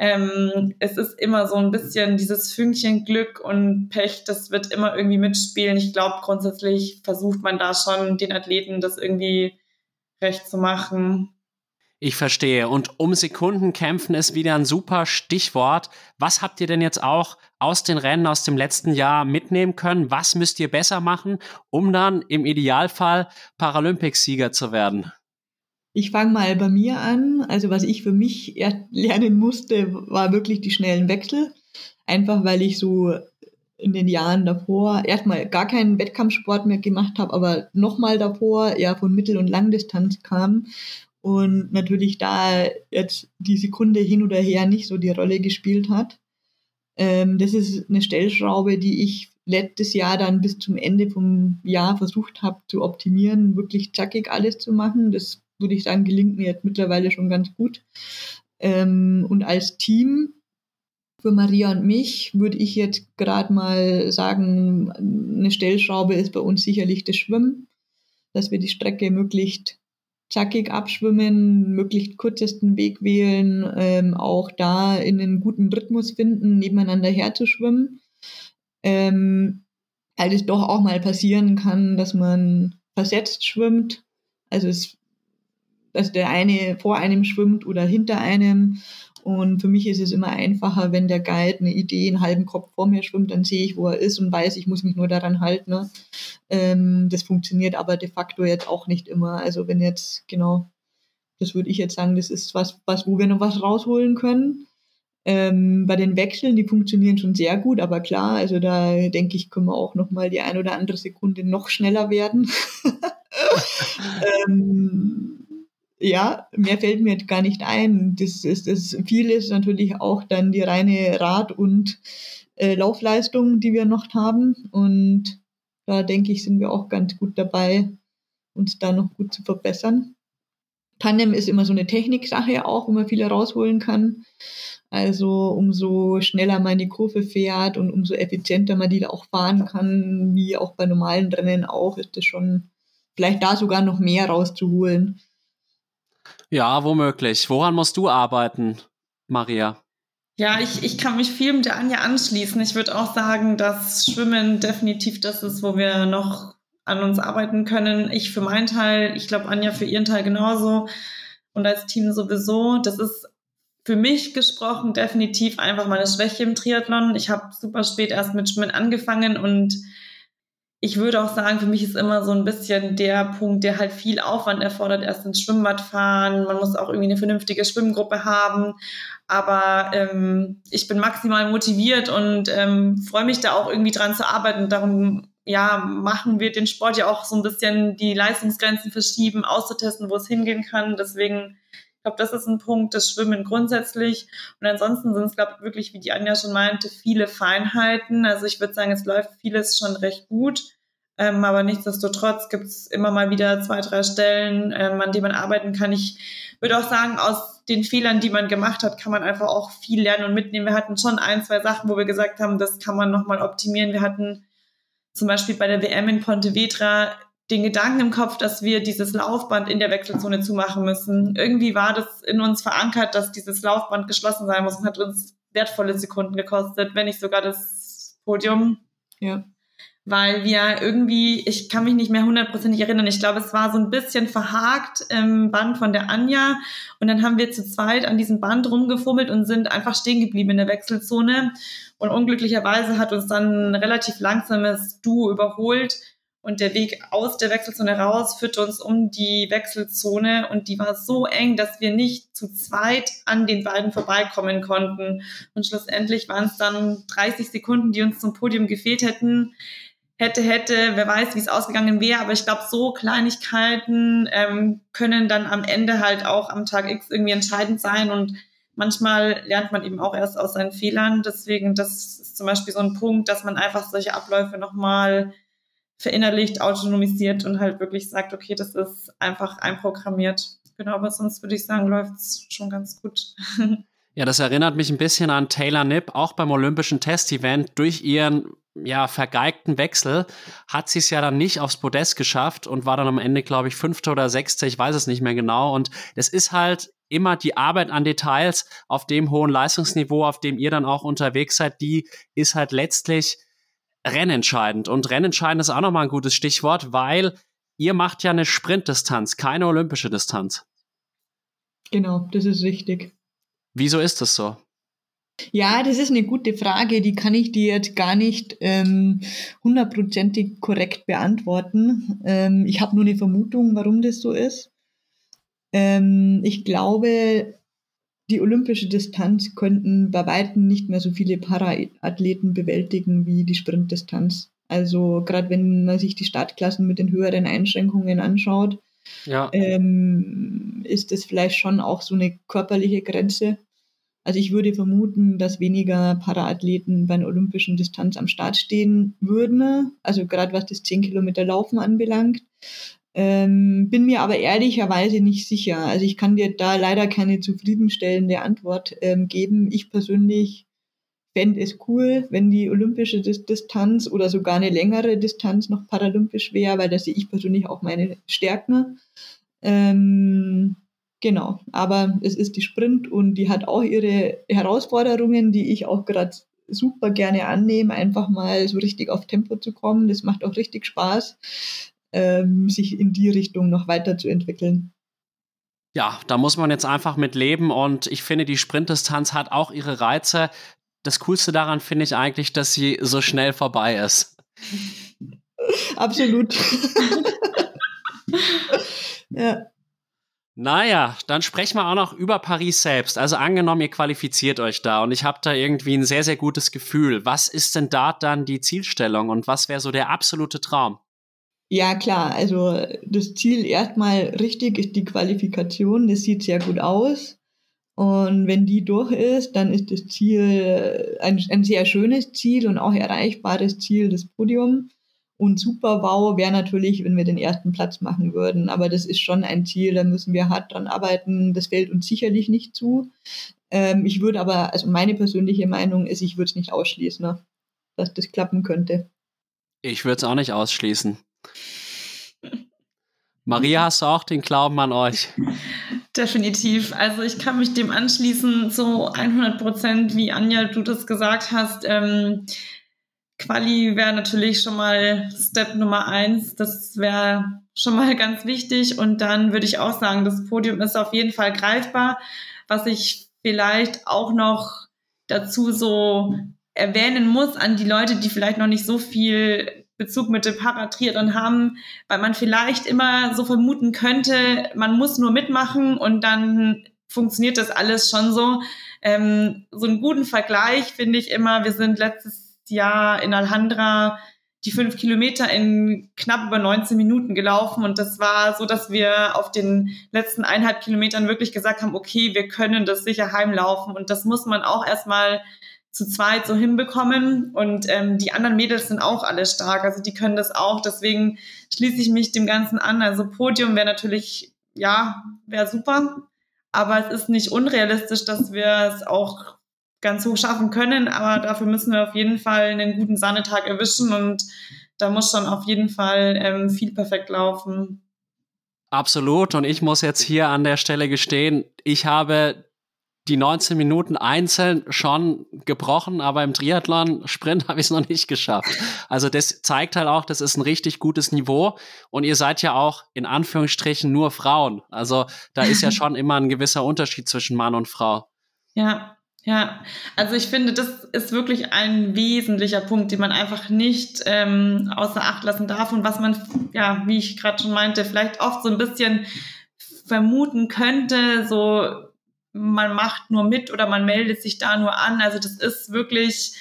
ähm, es ist immer so ein bisschen dieses Fünkchen Glück und Pech, das wird immer irgendwie mitspielen. Ich glaube, grundsätzlich versucht man da schon den Athleten das irgendwie recht zu machen. Ich verstehe. Und um Sekunden kämpfen ist wieder ein super Stichwort. Was habt ihr denn jetzt auch aus den Rennen aus dem letzten Jahr mitnehmen können? Was müsst ihr besser machen, um dann im Idealfall Paralympicsieger zu werden? Ich fange mal bei mir an. Also was ich für mich lernen musste, war wirklich die schnellen Wechsel. Einfach weil ich so in den Jahren davor erstmal gar keinen Wettkampfsport mehr gemacht habe, aber nochmal davor eher von Mittel- und Langdistanz kam und natürlich da jetzt die Sekunde hin oder her nicht so die Rolle gespielt hat. Ähm, das ist eine Stellschraube, die ich letztes Jahr dann bis zum Ende vom Jahr versucht habe zu optimieren, wirklich zackig alles zu machen. Das würde ich sagen, gelingt mir jetzt mittlerweile schon ganz gut. Ähm, und als Team für Maria und mich würde ich jetzt gerade mal sagen, eine Stellschraube ist bei uns sicherlich das Schwimmen, dass wir die Strecke möglichst zackig abschwimmen, möglichst kürzesten Weg wählen, ähm, auch da in einen guten Rhythmus finden, nebeneinander herzuschwimmen. Ähm, weil es doch auch mal passieren kann, dass man versetzt schwimmt. Also es, dass der eine vor einem schwimmt oder hinter einem und für mich ist es immer einfacher, wenn der Guide eine Idee einen halben Kopf vor mir schwimmt, dann sehe ich, wo er ist und weiß, ich muss mich nur daran halten. Ne? Ähm, das funktioniert aber de facto jetzt auch nicht immer. Also wenn jetzt, genau, das würde ich jetzt sagen, das ist was, was, wo wir noch was rausholen können. Ähm, bei den Wechseln, die funktionieren schon sehr gut, aber klar, also da denke ich, können wir auch noch mal die ein oder andere Sekunde noch schneller werden. [LAUGHS] ähm, ja, mehr fällt mir gar nicht ein. Das ist, das viel ist natürlich auch dann die reine Rad- und äh, Laufleistung, die wir noch haben. Und da denke ich, sind wir auch ganz gut dabei, uns da noch gut zu verbessern. Tandem ist immer so eine Techniksache auch, wo man viel rausholen kann. Also umso schneller man die Kurve fährt und umso effizienter man die auch fahren kann, wie auch bei normalen Rennen auch, ist es schon vielleicht da sogar noch mehr rauszuholen. Ja, womöglich. Woran musst du arbeiten, Maria? Ja, ich, ich kann mich viel mit der Anja anschließen. Ich würde auch sagen, dass Schwimmen definitiv das ist, wo wir noch an uns arbeiten können. Ich für meinen Teil, ich glaube Anja für ihren Teil genauso und als Team sowieso. Das ist für mich gesprochen definitiv einfach meine Schwäche im Triathlon. Ich habe super spät erst mit Schwimmen angefangen und ich würde auch sagen, für mich ist immer so ein bisschen der Punkt, der halt viel Aufwand erfordert, erst ins Schwimmbad fahren. Man muss auch irgendwie eine vernünftige Schwimmgruppe haben. Aber ähm, ich bin maximal motiviert und ähm, freue mich da auch irgendwie dran zu arbeiten. Darum ja, machen wir den Sport ja auch so ein bisschen die Leistungsgrenzen verschieben, auszutesten, wo es hingehen kann. Deswegen, ich glaube, das ist ein Punkt, das Schwimmen grundsätzlich. Und ansonsten sind es, glaube ich, wirklich, wie die Anja schon meinte, viele Feinheiten. Also ich würde sagen, es läuft vieles schon recht gut. Ähm, aber nichtsdestotrotz gibt es immer mal wieder zwei, drei Stellen, ähm, an denen man arbeiten kann. Ich würde auch sagen, aus den Fehlern, die man gemacht hat, kann man einfach auch viel lernen und mitnehmen. Wir hatten schon ein, zwei Sachen, wo wir gesagt haben, das kann man nochmal optimieren. Wir hatten zum Beispiel bei der WM in Pontevedra den Gedanken im Kopf, dass wir dieses Laufband in der Wechselzone zumachen müssen. Irgendwie war das in uns verankert, dass dieses Laufband geschlossen sein muss. Und hat uns wertvolle Sekunden gekostet, wenn nicht sogar das Podium. Ja. Weil wir irgendwie, ich kann mich nicht mehr hundertprozentig erinnern, ich glaube, es war so ein bisschen verhakt im Band von der Anja. Und dann haben wir zu zweit an diesem Band rumgefummelt und sind einfach stehen geblieben in der Wechselzone. Und unglücklicherweise hat uns dann ein relativ langsames Duo überholt und der Weg aus der Wechselzone raus führte uns um die Wechselzone und die war so eng, dass wir nicht zu zweit an den beiden vorbeikommen konnten. Und schlussendlich waren es dann 30 Sekunden, die uns zum Podium gefehlt hätten hätte, hätte, wer weiß, wie es ausgegangen wäre. Aber ich glaube, so Kleinigkeiten ähm, können dann am Ende halt auch am Tag X irgendwie entscheidend sein. Und manchmal lernt man eben auch erst aus seinen Fehlern. Deswegen, das ist zum Beispiel so ein Punkt, dass man einfach solche Abläufe nochmal verinnerlicht, autonomisiert und halt wirklich sagt, okay, das ist einfach einprogrammiert. Genau, aber sonst würde ich sagen, läuft es schon ganz gut. [LAUGHS] Ja, das erinnert mich ein bisschen an Taylor Nipp, auch beim Olympischen Test-Event. Durch ihren ja, vergeigten Wechsel hat sie es ja dann nicht aufs Podest geschafft und war dann am Ende, glaube ich, Fünfter oder Sechster, ich weiß es nicht mehr genau. Und es ist halt immer die Arbeit an Details auf dem hohen Leistungsniveau, auf dem ihr dann auch unterwegs seid, die ist halt letztlich rennentscheidend. Und rennentscheidend ist auch nochmal ein gutes Stichwort, weil ihr macht ja eine Sprintdistanz, keine olympische Distanz. Genau, das ist wichtig. Wieso ist das so? Ja, das ist eine gute Frage, die kann ich dir jetzt gar nicht ähm, hundertprozentig korrekt beantworten. Ähm, ich habe nur eine Vermutung, warum das so ist. Ähm, ich glaube, die olympische Distanz könnten bei weitem nicht mehr so viele Paraathleten bewältigen wie die Sprintdistanz. Also gerade wenn man sich die Startklassen mit den höheren Einschränkungen anschaut, ja. ähm, ist das vielleicht schon auch so eine körperliche Grenze. Also ich würde vermuten, dass weniger Paraathleten bei einer olympischen Distanz am Start stehen würden, also gerade was das 10 Kilometer Laufen anbelangt. Ähm, bin mir aber ehrlicherweise nicht sicher. Also ich kann dir da leider keine zufriedenstellende Antwort ähm, geben. Ich persönlich fände es cool, wenn die olympische Distanz oder sogar eine längere Distanz noch paralympisch wäre, weil da sehe ich persönlich auch meine Stärken. Ähm, genau, aber es ist die Sprint und die hat auch ihre Herausforderungen, die ich auch gerade super gerne annehme, einfach mal so richtig auf Tempo zu kommen. Das macht auch richtig Spaß, ähm, sich in die Richtung noch weiterzuentwickeln. Ja, da muss man jetzt einfach mit leben und ich finde, die Sprintdistanz hat auch ihre Reize das Coolste daran finde ich eigentlich, dass sie so schnell vorbei ist. [LAUGHS] Absolut. [LAUGHS] ja. Naja, dann sprechen wir auch noch über Paris selbst. Also angenommen, ihr qualifiziert euch da und ich habe da irgendwie ein sehr, sehr gutes Gefühl. Was ist denn da dann die Zielstellung und was wäre so der absolute Traum? Ja, klar. Also das Ziel erstmal richtig ist die Qualifikation. Das sieht sehr gut aus. Und wenn die durch ist, dann ist das Ziel ein, ein sehr schönes Ziel und auch erreichbares Ziel, das Podium. Und super wow wäre natürlich, wenn wir den ersten Platz machen würden. Aber das ist schon ein Ziel, da müssen wir hart dran arbeiten. Das fällt uns sicherlich nicht zu. Ähm, ich würde aber, also meine persönliche Meinung ist, ich würde es nicht ausschließen, ne? dass das klappen könnte. Ich würde es auch nicht ausschließen. Maria, hast du auch den Glauben an euch? Definitiv. Also ich kann mich dem anschließen, so 100 Prozent, wie Anja, du das gesagt hast. Ähm, Quali wäre natürlich schon mal Step Nummer eins. Das wäre schon mal ganz wichtig. Und dann würde ich auch sagen, das Podium ist auf jeden Fall greifbar. Was ich vielleicht auch noch dazu so erwähnen muss an die Leute, die vielleicht noch nicht so viel Bezug mit dem Paratriathlon haben, weil man vielleicht immer so vermuten könnte, man muss nur mitmachen und dann funktioniert das alles schon so. Ähm, so einen guten Vergleich finde ich immer, wir sind letztes Jahr in Alhandra die fünf Kilometer in knapp über 19 Minuten gelaufen und das war so, dass wir auf den letzten eineinhalb Kilometern wirklich gesagt haben, okay, wir können das sicher heimlaufen und das muss man auch erstmal zu zweit so hinbekommen. Und ähm, die anderen Mädels sind auch alle stark, also die können das auch. Deswegen schließe ich mich dem Ganzen an. Also Podium wäre natürlich, ja, wäre super. Aber es ist nicht unrealistisch, dass wir es auch ganz hoch schaffen können. Aber dafür müssen wir auf jeden Fall einen guten Sahnetag erwischen und da muss schon auf jeden Fall ähm, viel perfekt laufen. Absolut. Und ich muss jetzt hier an der Stelle gestehen, ich habe die 19 Minuten einzeln schon gebrochen, aber im Triathlon-Sprint [LAUGHS] habe ich es noch nicht geschafft. Also das zeigt halt auch, das ist ein richtig gutes Niveau und ihr seid ja auch in Anführungsstrichen nur Frauen. Also da ist ja [LAUGHS] schon immer ein gewisser Unterschied zwischen Mann und Frau. Ja, ja, also ich finde, das ist wirklich ein wesentlicher Punkt, den man einfach nicht ähm, außer Acht lassen darf und was man, ja, wie ich gerade schon meinte, vielleicht oft so ein bisschen vermuten könnte, so man macht nur mit oder man meldet sich da nur an. Also das ist wirklich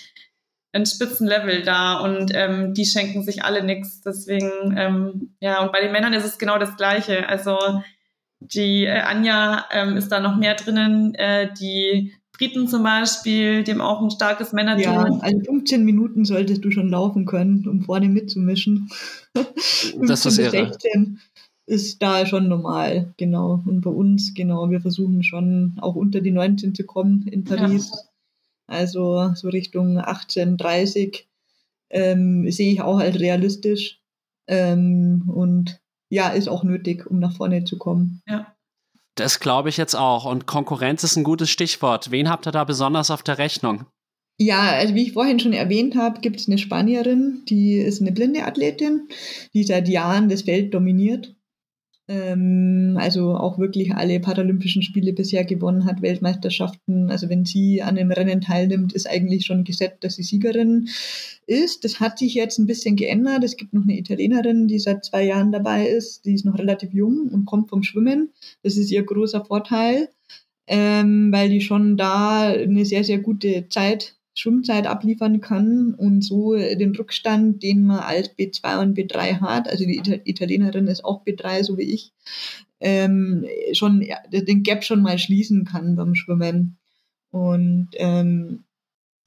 ein Spitzenlevel da und ähm, die schenken sich alle nichts. Deswegen, ähm, ja, und bei den Männern ist es genau das Gleiche. Also die äh, Anja ähm, ist da noch mehr drinnen, äh, die Briten zum Beispiel, dem auch ein starkes Männerteam. Ja, also 15 Minuten solltest du schon laufen können, um vorne mitzumischen. das ist irre. 16 ist da schon normal, genau. Und bei uns, genau, wir versuchen schon auch unter die 19 zu kommen in Paris. Ja. Also so Richtung 18, 30 ähm, sehe ich auch als realistisch. Ähm, und ja, ist auch nötig, um nach vorne zu kommen. Ja. Das glaube ich jetzt auch. Und Konkurrenz ist ein gutes Stichwort. Wen habt ihr da besonders auf der Rechnung? Ja, also wie ich vorhin schon erwähnt habe, gibt es eine Spanierin, die ist eine blinde Athletin, die seit Jahren das Feld dominiert Ähm, also auch wirklich alle Paralympischen Spiele bisher gewonnen hat, Weltmeisterschaften. Also wenn sie an dem Rennen teilnimmt, ist eigentlich schon gesetzt, dass sie Siegerin ist. Das hat sich jetzt ein bisschen geändert. Es gibt noch eine Italienerin, die seit zwei Jahren dabei ist. Die ist noch relativ jung und kommt vom Schwimmen. Das ist ihr großer Vorteil, ähm, weil die schon da eine sehr, sehr gute Zeit Schwimmzeit abliefern kann und so den Rückstand, den man als B2 und B3 hat, also die Italienerin ist auch B3, so wie ich, ähm, schon den Gap schon mal schließen kann beim Schwimmen. Und ähm,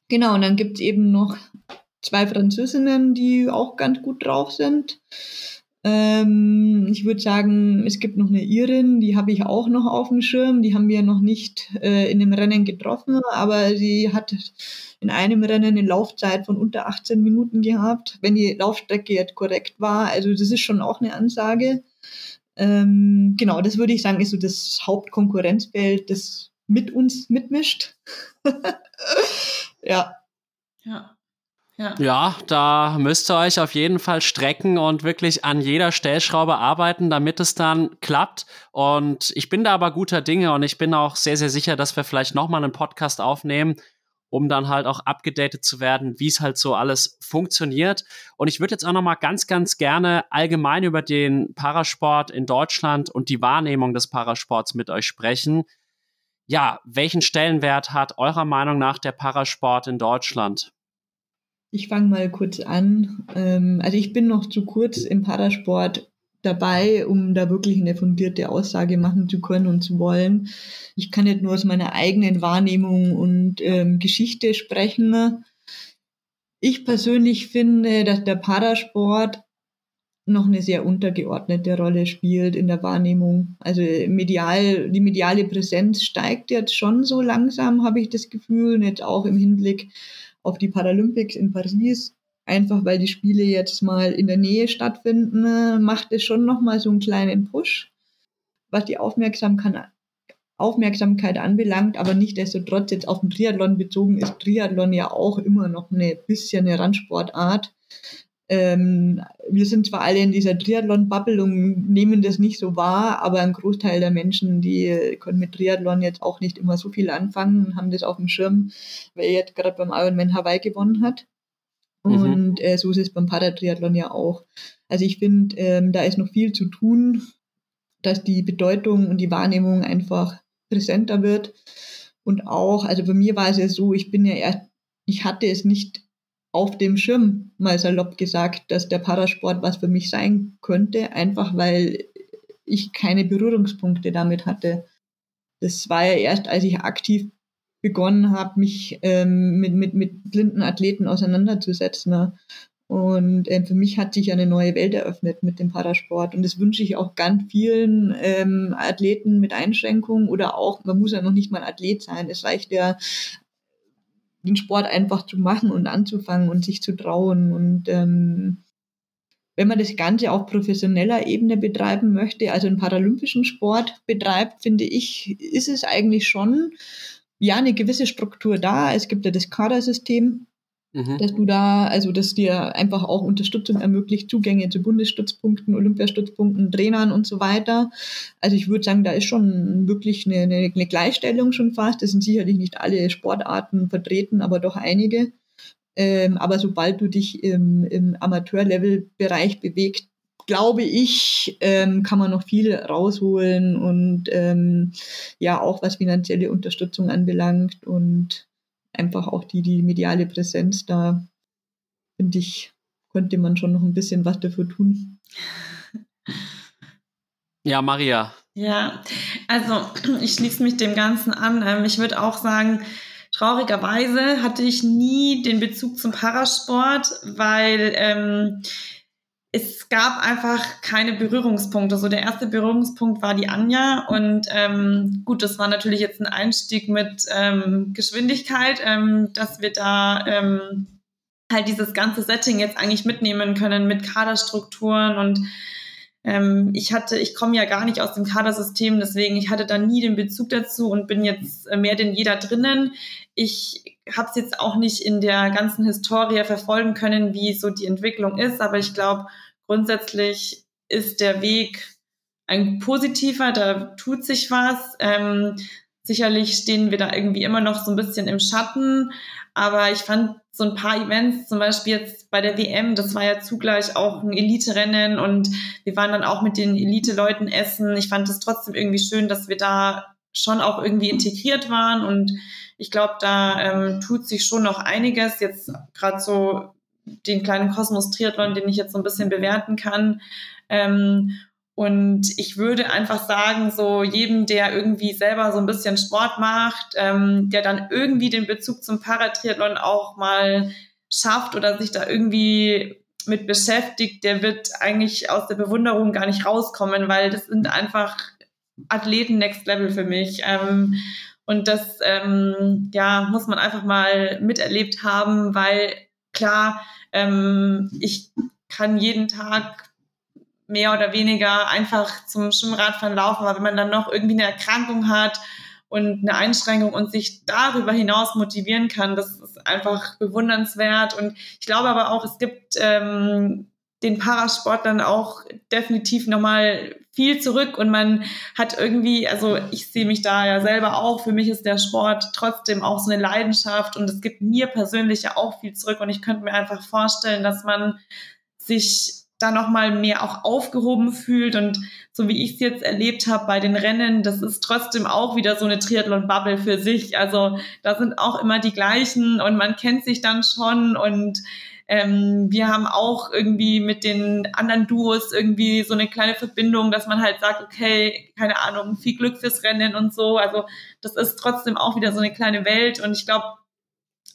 genau, und dann gibt es eben noch zwei Französinnen, die auch ganz gut drauf sind. Ähm, ich würde sagen, es gibt noch eine Irin, die habe ich auch noch auf dem Schirm. Die haben wir noch nicht äh, in dem Rennen getroffen, aber sie hat in einem Rennen eine Laufzeit von unter 18 Minuten gehabt, wenn die Laufstrecke jetzt korrekt war. Also das ist schon auch eine Ansage. Ähm, genau, das würde ich sagen, ist so das Hauptkonkurrenzfeld, das mit uns mitmischt. [LAUGHS] ja. Ja. Ja. ja, da müsst ihr euch auf jeden Fall strecken und wirklich an jeder Stellschraube arbeiten, damit es dann klappt. Und ich bin da aber guter Dinge und ich bin auch sehr, sehr sicher, dass wir vielleicht nochmal einen Podcast aufnehmen, um dann halt auch abgedatet zu werden, wie es halt so alles funktioniert. Und ich würde jetzt auch nochmal ganz, ganz gerne allgemein über den Parasport in Deutschland und die Wahrnehmung des Parasports mit euch sprechen. Ja, welchen Stellenwert hat eurer Meinung nach der Parasport in Deutschland? Ich fange mal kurz an. Ähm, also ich bin noch zu kurz im Parasport dabei, um da wirklich eine fundierte Aussage machen zu können und zu wollen. Ich kann nicht nur aus meiner eigenen Wahrnehmung und ähm, Geschichte sprechen. Ich persönlich finde, dass der Parasport noch eine sehr untergeordnete Rolle spielt in der Wahrnehmung. Also medial, die mediale Präsenz steigt jetzt schon so langsam, habe ich das Gefühl, und jetzt auch im Hinblick auf die Paralympics in Paris, einfach weil die Spiele jetzt mal in der Nähe stattfinden, macht es schon nochmal so einen kleinen Push, was die Aufmerksamkeit, Aufmerksamkeit anbelangt, aber nicht desto trotz jetzt auf den Triathlon bezogen ist Triathlon ja auch immer noch eine bisschen eine Randsportart. Ähm, wir sind zwar alle in dieser Triathlon-Bubble und nehmen das nicht so wahr, aber ein Großteil der Menschen, die können mit Triathlon jetzt auch nicht immer so viel anfangen und haben das auf dem Schirm, weil er jetzt gerade beim Ironman Hawaii gewonnen hat. Mhm. Und mhm. äh, so ist es beim Paratriathlon ja auch. Also ich finde, ähm, da ist noch viel zu tun, dass die Bedeutung und die Wahrnehmung einfach präsenter wird. Und auch, also bei mir war es ja so, ich bin ja erst, ich hatte es nicht auf dem Schirm, mal salopp gesagt, dass der Parasport was für mich sein könnte, einfach weil ich keine Berührungspunkte damit hatte. Das war ja erst, als ich aktiv begonnen habe, mich ähm, mit, mit, mit blinden Athleten auseinanderzusetzen. Und äh, für mich hat sich eine neue Welt eröffnet mit dem Parasport. Und das wünsche ich auch ganz vielen ähm, Athleten mit Einschränkungen oder auch, man muss ja noch nicht mal Athlet sein. Es reicht ja den Sport einfach zu machen und anzufangen und sich zu trauen. Und ähm, wenn man das Ganze auf professioneller Ebene betreiben möchte, also einen paralympischen Sport betreibt, finde ich, ist es eigentlich schon ja eine gewisse Struktur da. Es gibt ja das Kadersystem, Mhm. Dass du da, also dass dir einfach auch Unterstützung ermöglicht, Zugänge zu Bundesstützpunkten, Olympiastützpunkten, Trainern und so weiter. Also ich würde sagen, da ist schon wirklich eine, eine, eine Gleichstellung schon fast. Es sind sicherlich nicht alle Sportarten vertreten, aber doch einige. Ähm, aber sobald du dich im, im Amateurlevel-Bereich bewegst, glaube ich, ähm, kann man noch viel rausholen und ähm, ja, auch was finanzielle Unterstützung anbelangt und einfach auch die, die mediale Präsenz, da finde ich, könnte man schon noch ein bisschen was dafür tun. Ja, Maria. Ja, also [CLEARS THROAT] ich schließe mich dem Ganzen an. Ähm, ich würde auch sagen, traurigerweise hatte ich nie den Bezug zum Parasport, weil ähm, es gab einfach keine Berührungspunkte. So der erste Berührungspunkt war die Anja und ähm, gut, das war natürlich jetzt ein Einstieg mit ähm, Geschwindigkeit, ähm, dass wir da ähm, halt dieses ganze Setting jetzt eigentlich mitnehmen können mit Kaderstrukturen und ähm, ich hatte, ich komme ja gar nicht aus dem Kadersystem, deswegen ich hatte da nie den Bezug dazu und bin jetzt mehr denn jeder drinnen. Ich habe es jetzt auch nicht in der ganzen Historie verfolgen können, wie so die Entwicklung ist, aber ich glaube, grundsätzlich ist der Weg ein positiver, da tut sich was. Ähm, sicherlich stehen wir da irgendwie immer noch so ein bisschen im Schatten, aber ich fand so ein paar Events, zum Beispiel jetzt bei der WM, das war ja zugleich auch ein Elite-Rennen und wir waren dann auch mit den Elite-Leuten essen. Ich fand es trotzdem irgendwie schön, dass wir da schon auch irgendwie integriert waren und ich glaube, da ähm, tut sich schon noch einiges. Jetzt gerade so den kleinen Kosmos Triathlon, den ich jetzt so ein bisschen bewerten kann. Ähm, und ich würde einfach sagen, so jedem, der irgendwie selber so ein bisschen Sport macht, ähm, der dann irgendwie den Bezug zum Paratriathlon auch mal schafft oder sich da irgendwie mit beschäftigt, der wird eigentlich aus der Bewunderung gar nicht rauskommen, weil das sind einfach Athleten Next Level für mich. Ähm, und das ähm, ja, muss man einfach mal miterlebt haben, weil klar, ähm, ich kann jeden Tag mehr oder weniger einfach zum Schwimmradfahren laufen. Aber wenn man dann noch irgendwie eine Erkrankung hat und eine Einschränkung und sich darüber hinaus motivieren kann, das ist einfach bewundernswert. Und ich glaube aber auch, es gibt ähm, den Parasportlern auch definitiv nochmal viel zurück und man hat irgendwie, also ich sehe mich da ja selber auch, für mich ist der Sport trotzdem auch so eine Leidenschaft und es gibt mir persönlich ja auch viel zurück und ich könnte mir einfach vorstellen, dass man sich da nochmal mehr auch aufgehoben fühlt. Und so wie ich es jetzt erlebt habe bei den Rennen, das ist trotzdem auch wieder so eine Triathlon-Bubble für sich. Also da sind auch immer die gleichen und man kennt sich dann schon und ähm, wir haben auch irgendwie mit den anderen Duos irgendwie so eine kleine Verbindung, dass man halt sagt, okay, keine Ahnung, viel Glück fürs Rennen und so. Also das ist trotzdem auch wieder so eine kleine Welt und ich glaube,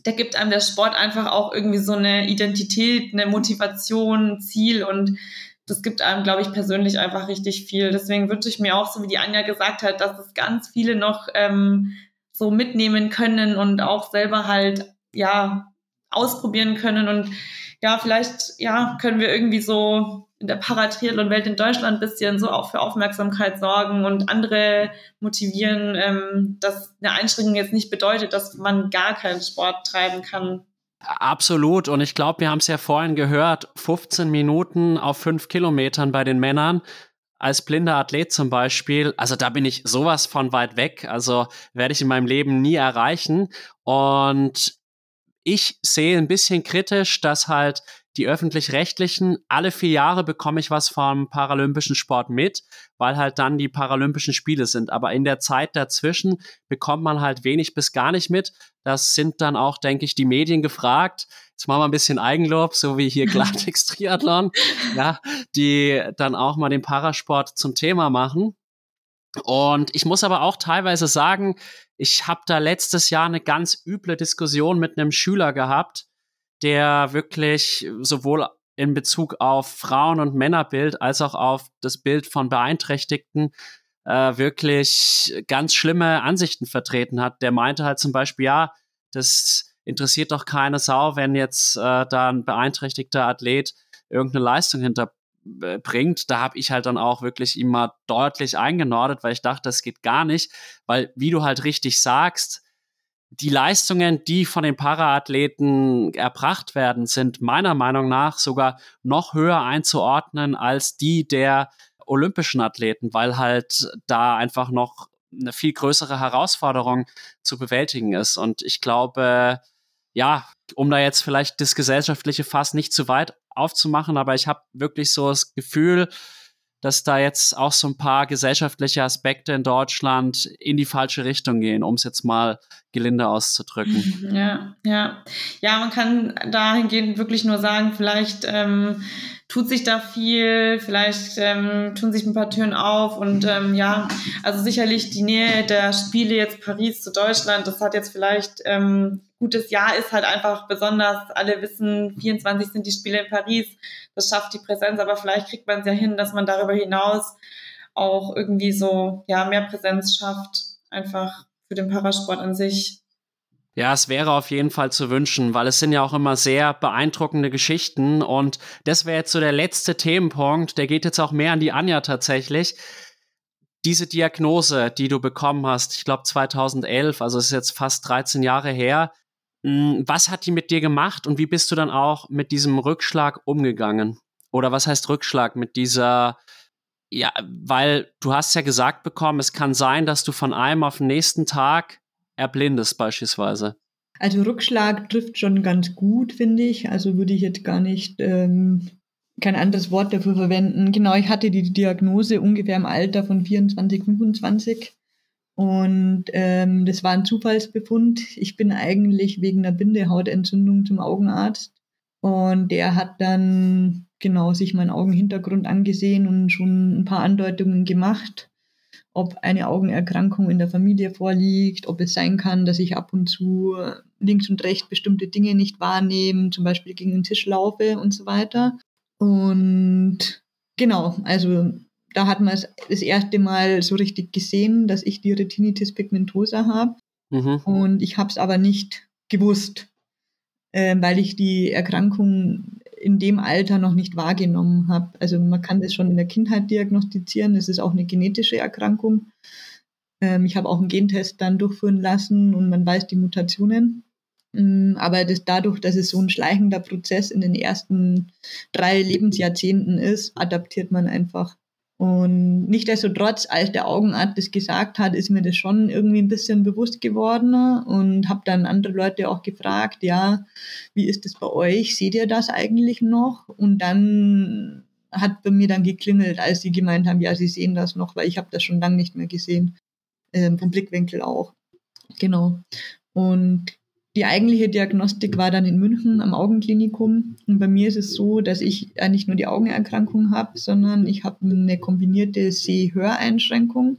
da gibt einem der Sport einfach auch irgendwie so eine Identität, eine Motivation, ein Ziel und das gibt einem, glaube ich, persönlich einfach richtig viel. Deswegen wünsche ich mir auch, so wie die Anja gesagt hat, dass es ganz viele noch ähm, so mitnehmen können und auch selber halt, ja, ausprobieren können und ja, vielleicht, ja, können wir irgendwie so in der Paratriathlon-Welt in Deutschland ein bisschen so auch für Aufmerksamkeit sorgen und andere motivieren, ähm, dass eine Einschränkung jetzt nicht bedeutet, dass man gar keinen Sport treiben kann. Absolut. Und ich glaube, wir haben es ja vorhin gehört, 15 Minuten auf fünf Kilometern bei den Männern. Als blinder Athlet zum Beispiel, also da bin ich sowas von weit weg, also werde ich in meinem Leben nie erreichen. Und ich sehe ein bisschen kritisch, dass halt die öffentlich-rechtlichen, alle vier Jahre bekomme ich was vom paralympischen Sport mit, weil halt dann die Paralympischen Spiele sind. Aber in der Zeit dazwischen bekommt man halt wenig bis gar nicht mit. Das sind dann auch, denke ich, die Medien gefragt. Jetzt machen wir ein bisschen Eigenlob, so wie hier [LAUGHS] Klartext Triathlon, ja, die dann auch mal den Parasport zum Thema machen. Und ich muss aber auch teilweise sagen, ich habe da letztes Jahr eine ganz üble Diskussion mit einem Schüler gehabt, der wirklich sowohl in Bezug auf Frauen- und Männerbild als auch auf das Bild von Beeinträchtigten äh, wirklich ganz schlimme Ansichten vertreten hat. Der meinte halt zum Beispiel, ja, das interessiert doch keine Sau, wenn jetzt äh, da ein beeinträchtigter Athlet irgendeine Leistung hinterbringt. Da habe ich halt dann auch wirklich immer deutlich eingenordet, weil ich dachte, das geht gar nicht, weil wie du halt richtig sagst, die Leistungen, die von den Paraathleten erbracht werden, sind meiner Meinung nach sogar noch höher einzuordnen als die der olympischen Athleten, weil halt da einfach noch eine viel größere Herausforderung zu bewältigen ist. Und ich glaube, ja, um da jetzt vielleicht das gesellschaftliche Fass nicht zu weit aufzumachen, aber ich habe wirklich so das Gefühl, dass da jetzt auch so ein paar gesellschaftliche Aspekte in Deutschland in die falsche Richtung gehen, um es jetzt mal gelinde auszudrücken. [LAUGHS] Ja, ja. Ja, man kann dahingehend wirklich nur sagen, vielleicht ähm, tut sich da viel, vielleicht ähm, tun sich ein paar Türen auf und ähm, ja, also sicherlich die Nähe der Spiele jetzt Paris zu Deutschland, das hat jetzt vielleicht ähm, gutes Jahr ist halt einfach besonders. Alle wissen, 24 sind die Spiele in Paris. Das schafft die Präsenz, aber vielleicht kriegt man es ja hin, dass man darüber hinaus auch irgendwie so, ja, mehr Präsenz schafft. Einfach für den Parasport an sich. Ja, es wäre auf jeden Fall zu wünschen, weil es sind ja auch immer sehr beeindruckende Geschichten und das wäre jetzt so der letzte Themenpunkt, der geht jetzt auch mehr an die Anja tatsächlich. Diese Diagnose, die du bekommen hast, ich glaube 2011, also es ist jetzt fast 13 Jahre her, was hat die mit dir gemacht und wie bist du dann auch mit diesem Rückschlag umgegangen? Oder was heißt Rückschlag mit dieser Ja, weil du hast ja gesagt bekommen, es kann sein, dass du von einem auf den nächsten Tag erblindest beispielsweise. Also Rückschlag trifft schon ganz gut, finde ich. Also würde ich jetzt gar nicht ähm, kein anderes Wort dafür verwenden. Genau, ich hatte die Diagnose ungefähr im Alter von 24, 25. Und ähm, das war ein Zufallsbefund. Ich bin eigentlich wegen einer Bindehautentzündung zum Augenarzt. Und der hat dann genau sich meinen Augenhintergrund angesehen und schon ein paar Andeutungen gemacht, ob eine Augenerkrankung in der Familie vorliegt, ob es sein kann, dass ich ab und zu links und rechts bestimmte Dinge nicht wahrnehme, zum Beispiel gegen den Tisch laufe und so weiter. Und genau, also da hat man es das erste Mal so richtig gesehen, dass ich die Retinitis pigmentosa habe. Mhm. Und ich habe es aber nicht gewusst, äh, weil ich die Erkrankung in dem Alter noch nicht wahrgenommen habe. Also man kann das schon in der Kindheit diagnostizieren. Es ist auch eine genetische Erkrankung. Ähm, ich habe auch einen Gentest dann durchführen lassen und man weiß die Mutationen. Mm, aber das, dadurch, dass es so ein schleichender Prozess in den ersten drei Lebensjahrzehnten ist, adaptiert man einfach. Und nichtsdestotrotz, als der Augenarzt das gesagt hat, ist mir das schon irgendwie ein bisschen bewusst geworden und habe dann andere Leute auch gefragt, ja, wie ist das bei euch? Seht ihr das eigentlich noch? Und dann hat bei mir dann geklingelt, als sie gemeint haben, ja, sie sehen das noch, weil ich habe das schon lange nicht mehr gesehen, ähm, vom Blickwinkel auch. Genau. Und die eigentliche Diagnostik war dann in München am Augenklinikum. Und bei mir ist es so, dass ich nicht nur die Augenerkrankung habe, sondern ich habe eine kombinierte Seh-Höreinschränkung.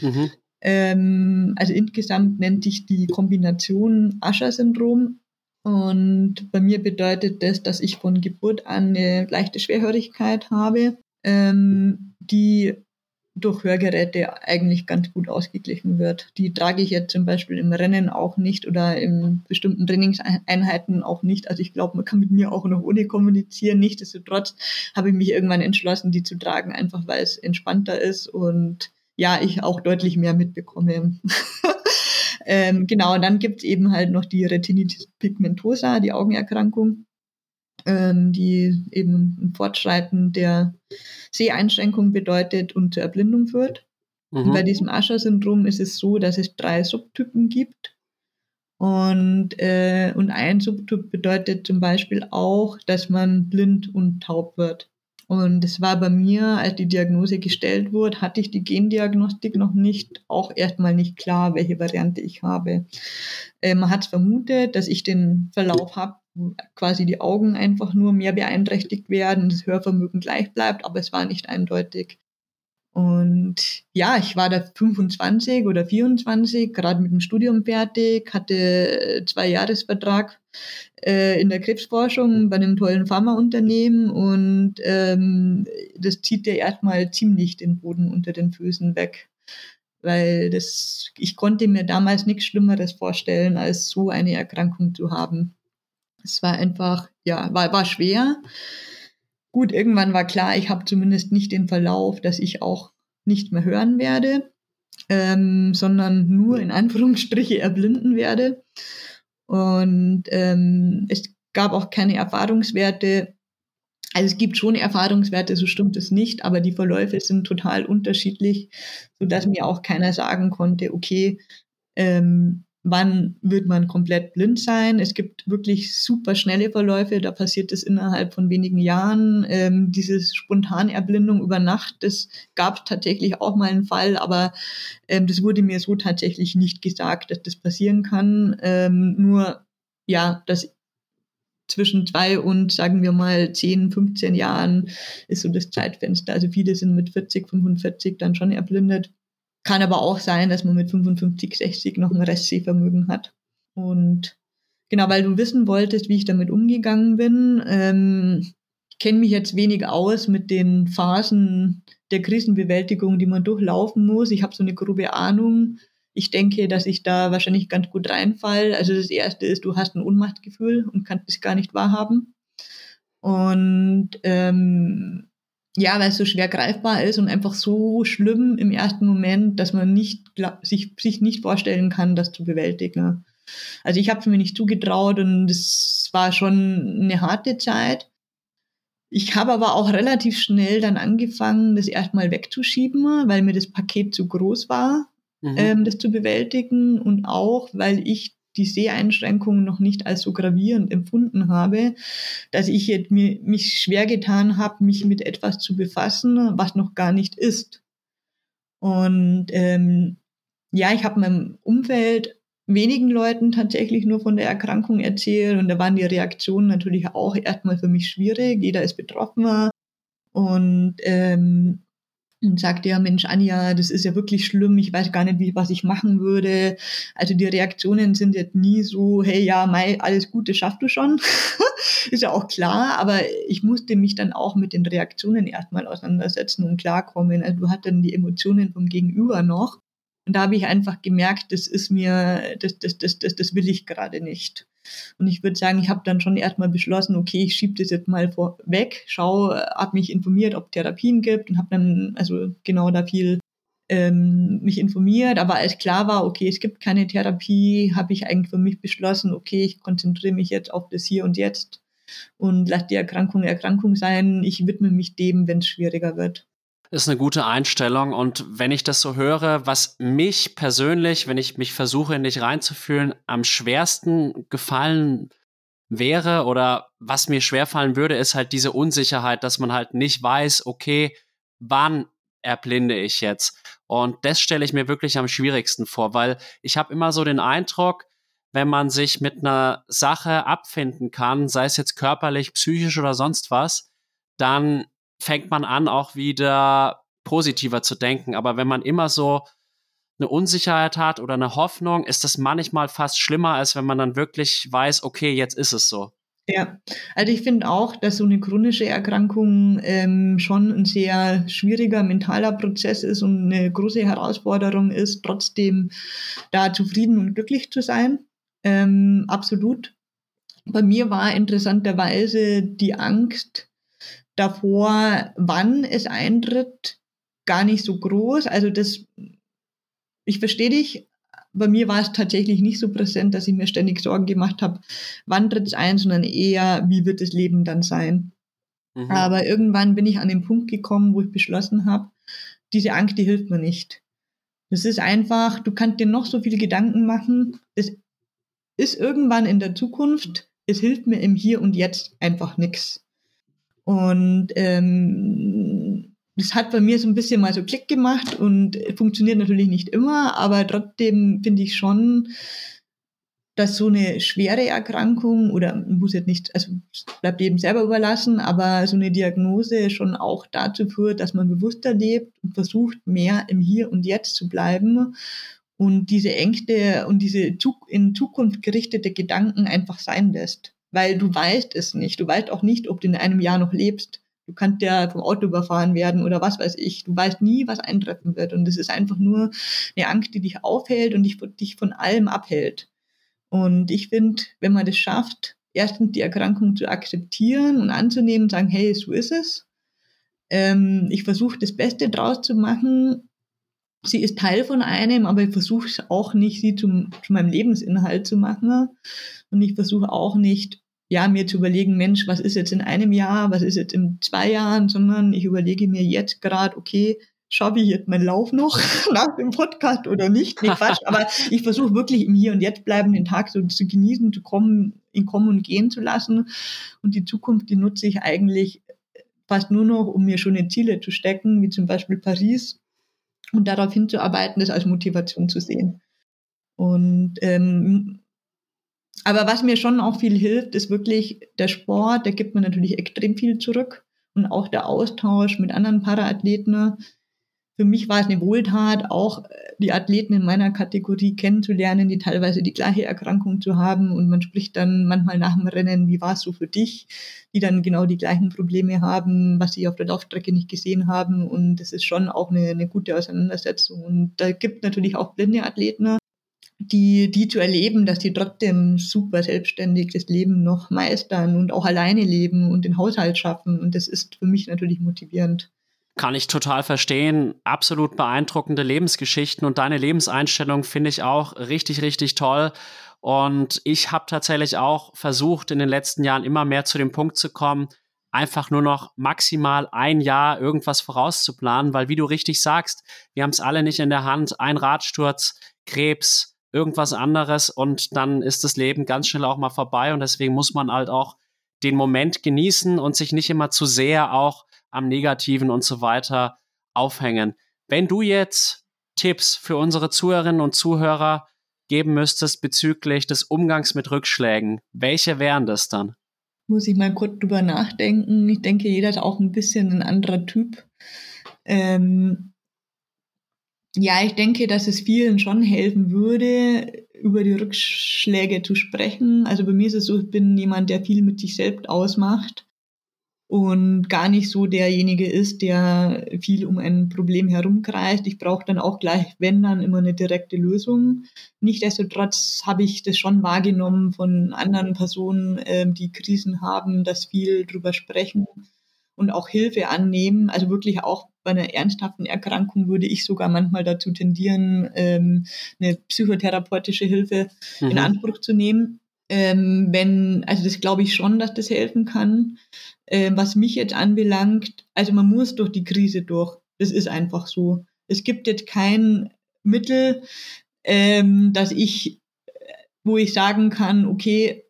Mhm. Ähm, also insgesamt nennt sich die Kombination Ascher-Syndrom. Und bei mir bedeutet das, dass ich von Geburt an eine leichte Schwerhörigkeit habe, ähm, die durch Hörgeräte eigentlich ganz gut ausgeglichen wird. Die trage ich jetzt zum Beispiel im Rennen auch nicht oder in bestimmten Trainingseinheiten auch nicht. Also ich glaube, man kann mit mir auch noch ohne kommunizieren. Nichtsdestotrotz habe ich mich irgendwann entschlossen, die zu tragen, einfach weil es entspannter ist und ja, ich auch deutlich mehr mitbekomme. [LAUGHS] ähm, genau, und dann gibt es eben halt noch die Retinitis pigmentosa, die Augenerkrankung ähm, die eben ein Fortschreiten der Seheinschränkung bedeutet und zur Erblindung führt. Mhm. Bei diesem Ascher-Syndrom ist es so, dass es drei Subtypen gibt. Und, äh, und ein Subtyp bedeutet zum Beispiel auch, dass man blind und taub wird. Und es war bei mir, als die Diagnose gestellt wurde, hatte ich die Gendiagnostik noch nicht, auch erstmal nicht klar, welche Variante ich habe. Äh, man hat vermutet, dass ich den Verlauf habe, quasi die Augen einfach nur mehr beeinträchtigt werden, das Hörvermögen gleich bleibt, aber es war nicht eindeutig. Und ja, ich war da 25 oder 24, gerade mit dem Studium fertig, hatte zwei Jahresvertrag äh, in der Krebsforschung bei einem tollen Pharmaunternehmen und ähm, das zieht dir erstmal ziemlich den Boden unter den Füßen weg. Weil das, ich konnte mir damals nichts Schlimmeres vorstellen, als so eine Erkrankung zu haben. Es war einfach, ja, war, war schwer. Gut, irgendwann war klar, ich habe zumindest nicht den Verlauf, dass ich auch nicht mehr hören werde, ähm, sondern nur in Anführungsstriche erblinden werde. Und ähm, es gab auch keine Erfahrungswerte. Also es gibt schon Erfahrungswerte, so stimmt es nicht, aber die Verläufe sind total unterschiedlich, sodass mir auch keiner sagen konnte, okay, ähm, wann wird man komplett blind sein. Es gibt wirklich super schnelle Verläufe, da passiert es innerhalb von wenigen Jahren. Ähm, diese Spontanerblindung über Nacht, das gab tatsächlich auch mal einen Fall, aber ähm, das wurde mir so tatsächlich nicht gesagt, dass das passieren kann. Ähm, nur, ja, dass zwischen zwei und sagen wir mal 10, 15 Jahren ist so das Zeitfenster. Also viele sind mit 40, 45 dann schon erblindet. Kann aber auch sein, dass man mit 55, 60 noch ein Restsehvermögen hat. Und genau, weil du wissen wolltest, wie ich damit umgegangen bin. Ähm, ich kenne mich jetzt wenig aus mit den Phasen der Krisenbewältigung, die man durchlaufen muss. Ich habe so eine grobe Ahnung. Ich denke, dass ich da wahrscheinlich ganz gut reinfall. Also das Erste ist, du hast ein Unmachtgefühl und kannst es gar nicht wahrhaben. Und ähm, ja, weil es so schwer greifbar ist und einfach so schlimm im ersten Moment, dass man nicht sich, sich nicht vorstellen kann, das zu bewältigen. Also ich habe es mir nicht zugetraut und es war schon eine harte Zeit. Ich habe aber auch relativ schnell dann angefangen, das erstmal wegzuschieben, weil mir das Paket zu groß war, mhm. ähm, das zu bewältigen und auch, weil ich die Seheinschränkungen noch nicht als so gravierend empfunden habe, dass ich jetzt mir, mich schwer getan habe, mich mit etwas zu befassen, was noch gar nicht ist. Und ähm, ja, ich habe meinem Umfeld wenigen Leuten tatsächlich nur von der Erkrankung erzählt und da waren die Reaktionen natürlich auch erstmal für mich schwierig. Jeder ist betroffen und ähm, und sagte ja, Mensch, Anja, das ist ja wirklich schlimm, ich weiß gar nicht, wie, was ich machen würde. Also die Reaktionen sind jetzt nie so, hey, ja, Mai, alles Gute schaffst du schon. [LAUGHS] ist ja auch klar, aber ich musste mich dann auch mit den Reaktionen erstmal auseinandersetzen und klarkommen. Also du hattest dann die Emotionen vom Gegenüber noch. Und da habe ich einfach gemerkt, das ist mir, das, das, das, das, das will ich gerade nicht. Und ich würde sagen, ich habe dann schon erstmal beschlossen, okay, ich schiebe das jetzt mal vorweg, schau, habe mich informiert, ob Therapien gibt und habe dann also genau da viel ähm, mich informiert. Aber als klar war, okay, es gibt keine Therapie, habe ich eigentlich für mich beschlossen, okay, ich konzentriere mich jetzt auf das Hier und Jetzt und lasse die Erkrankung Erkrankung sein. Ich widme mich dem, wenn es schwieriger wird ist eine gute Einstellung. Und wenn ich das so höre, was mich persönlich, wenn ich mich versuche, in dich reinzufühlen, am schwersten gefallen wäre oder was mir schwerfallen würde, ist halt diese Unsicherheit, dass man halt nicht weiß, okay, wann erblinde ich jetzt? Und das stelle ich mir wirklich am schwierigsten vor, weil ich habe immer so den Eindruck, wenn man sich mit einer Sache abfinden kann, sei es jetzt körperlich, psychisch oder sonst was, dann fängt man an, auch wieder positiver zu denken. Aber wenn man immer so eine Unsicherheit hat oder eine Hoffnung, ist das manchmal fast schlimmer, als wenn man dann wirklich weiß, okay, jetzt ist es so. Ja, also ich finde auch, dass so eine chronische Erkrankung ähm, schon ein sehr schwieriger mentaler Prozess ist und eine große Herausforderung ist, trotzdem da zufrieden und glücklich zu sein. Ähm, absolut. Bei mir war interessanterweise die Angst, davor, wann es eintritt, gar nicht so groß. Also das, ich verstehe dich. Bei mir war es tatsächlich nicht so präsent, dass ich mir ständig Sorgen gemacht habe, wann tritt es ein, sondern eher, wie wird das Leben dann sein. Mhm. Aber irgendwann bin ich an den Punkt gekommen, wo ich beschlossen habe, diese Angst, die hilft mir nicht. Das ist einfach, du kannst dir noch so viele Gedanken machen. Es ist irgendwann in der Zukunft. Es hilft mir im Hier und Jetzt einfach nichts. Und ähm, das hat bei mir so ein bisschen mal so Klick gemacht und funktioniert natürlich nicht immer, aber trotzdem finde ich schon, dass so eine schwere Erkrankung oder muss jetzt nicht, also bleibt jedem selber überlassen, aber so eine Diagnose schon auch dazu führt, dass man bewusster lebt und versucht, mehr im Hier und Jetzt zu bleiben und diese Ängste und diese in Zukunft gerichtete Gedanken einfach sein lässt weil du weißt es nicht. Du weißt auch nicht, ob du in einem Jahr noch lebst. Du kannst ja vom Auto überfahren werden oder was weiß ich. Du weißt nie, was eintreffen wird. Und es ist einfach nur eine Angst, die dich aufhält und dich, dich von allem abhält. Und ich finde, wenn man das schafft, erstens die Erkrankung zu akzeptieren und anzunehmen, sagen, hey, so ist es. Ähm, ich versuche das Beste draus zu machen. Sie ist Teil von einem, aber ich versuche auch nicht, sie zum, zu meinem Lebensinhalt zu machen. Und ich versuche auch nicht, ja, mir zu überlegen, Mensch, was ist jetzt in einem Jahr, was ist jetzt in zwei Jahren, sondern ich überlege mir jetzt gerade, okay, schaffe ich jetzt meinen Lauf noch [LAUGHS] nach dem Podcast oder nicht? Nee, Quatsch, aber ich versuche wirklich im Hier und Jetzt bleiben, den Tag so zu genießen, zu kommen, in kommen und gehen zu lassen. Und die Zukunft, die nutze ich eigentlich fast nur noch, um mir schöne Ziele zu stecken, wie zum Beispiel Paris, und darauf hinzuarbeiten, das als Motivation zu sehen. Und ähm, aber was mir schon auch viel hilft, ist wirklich der Sport. Da gibt man natürlich extrem viel zurück und auch der Austausch mit anderen Paraathleten. Für mich war es eine Wohltat, auch äh, die Athleten in meiner Kategorie kennenzulernen, die teilweise die gleiche Erkrankung zu haben. Und man spricht dann manchmal nach dem Rennen, wie war es so für dich, die dann genau die gleichen Probleme haben, was sie auf der Laufstrecke nicht gesehen haben. Und das ist schon auch eine, eine gute Auseinandersetzung. Und da gibt natürlich auch blinde Athleten, die, die zu erleben, dass die trotzdem super selbstständig das Leben noch meistern und auch alleine leben und den Haushalt schaffen. Und das ist für mich natürlich motivierend. Kann ich total verstehen. Absolut beeindruckende Lebensgeschichten und deine Lebenseinstellung finde ich auch richtig, richtig toll. Und ich habe tatsächlich auch versucht, in den letzten Jahren immer mehr zu dem Punkt zu kommen, einfach nur noch maximal ein Jahr irgendwas vorauszuplanen, weil wie du richtig sagst, wir haben es alle nicht in der Hand. Ein Radsturz, Krebs, irgendwas anderes und dann ist das Leben ganz schnell auch mal vorbei und deswegen muss man halt auch den Moment genießen und sich nicht immer zu sehr auch am Negativen und so weiter aufhängen. Wenn du jetzt Tipps für unsere Zuhörerinnen und Zuhörer geben müsstest bezüglich des Umgangs mit Rückschlägen, welche wären das dann? Muss ich mal kurz drüber nachdenken. Ich denke, jeder ist auch ein bisschen ein anderer Typ. Ähm, ja, ich denke, dass es vielen schon helfen würde, über die Rückschläge zu sprechen. Also bei mir ist es so, ich bin jemand, der viel mit sich selbst ausmacht und gar nicht so derjenige ist, der viel um ein Problem herumkreist. Ich brauche dann auch gleich, wenn dann, immer eine direkte Lösung. Nichtsdestotrotz habe ich das schon wahrgenommen von anderen Personen, äh, die Krisen haben, dass viel drüber sprechen und auch Hilfe annehmen. Also wirklich auch bei einer ernsthaften Erkrankung würde ich sogar manchmal dazu tendieren, ähm, eine psychotherapeutische Hilfe mhm. in Anspruch zu nehmen. Ähm, wenn, also das glaube ich schon, dass das helfen kann. Ähm, was mich jetzt anbelangt, also man muss durch die Krise durch. Das ist einfach so. Es gibt jetzt kein Mittel, ähm, dass ich, wo ich sagen kann, okay,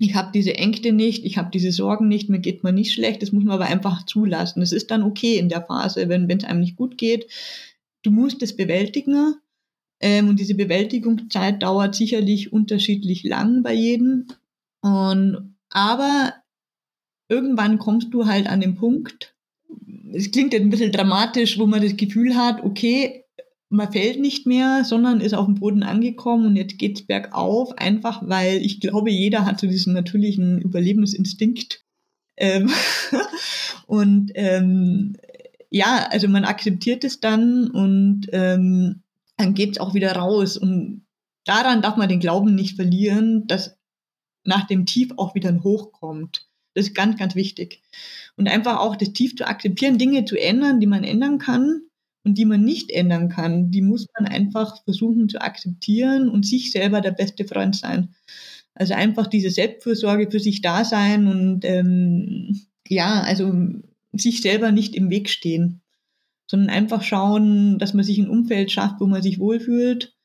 ich habe diese Ängste nicht, ich habe diese Sorgen nicht, mir geht man nicht schlecht, das muss man aber einfach zulassen. Es ist dann okay in der Phase, wenn es einem nicht gut geht. Du musst es bewältigen ähm, und diese Bewältigungszeit dauert sicherlich unterschiedlich lang bei jedem. Und, aber irgendwann kommst du halt an den Punkt, es klingt jetzt ein bisschen dramatisch, wo man das Gefühl hat, okay, man fällt nicht mehr, sondern ist auf dem Boden angekommen und jetzt geht's bergauf, einfach weil ich glaube, jeder hat so diesen natürlichen Überlebensinstinkt. Ähm [LAUGHS] und ähm, ja, also man akzeptiert es dann und ähm, dann geht's auch wieder raus. Und daran darf man den Glauben nicht verlieren, dass nach dem Tief auch wieder ein Hoch kommt. Das ist ganz, ganz wichtig. Und einfach auch das Tief zu akzeptieren, Dinge zu ändern, die man ändern kann und die man nicht ändern kann, die muss man einfach versuchen zu akzeptieren und sich selber der beste Freund sein. Also einfach diese Selbstfürsorge für sich da sein und ähm, ja, also sich selber nicht im Weg stehen, sondern einfach schauen, dass man sich ein Umfeld schafft, wo man sich wohlfühlt.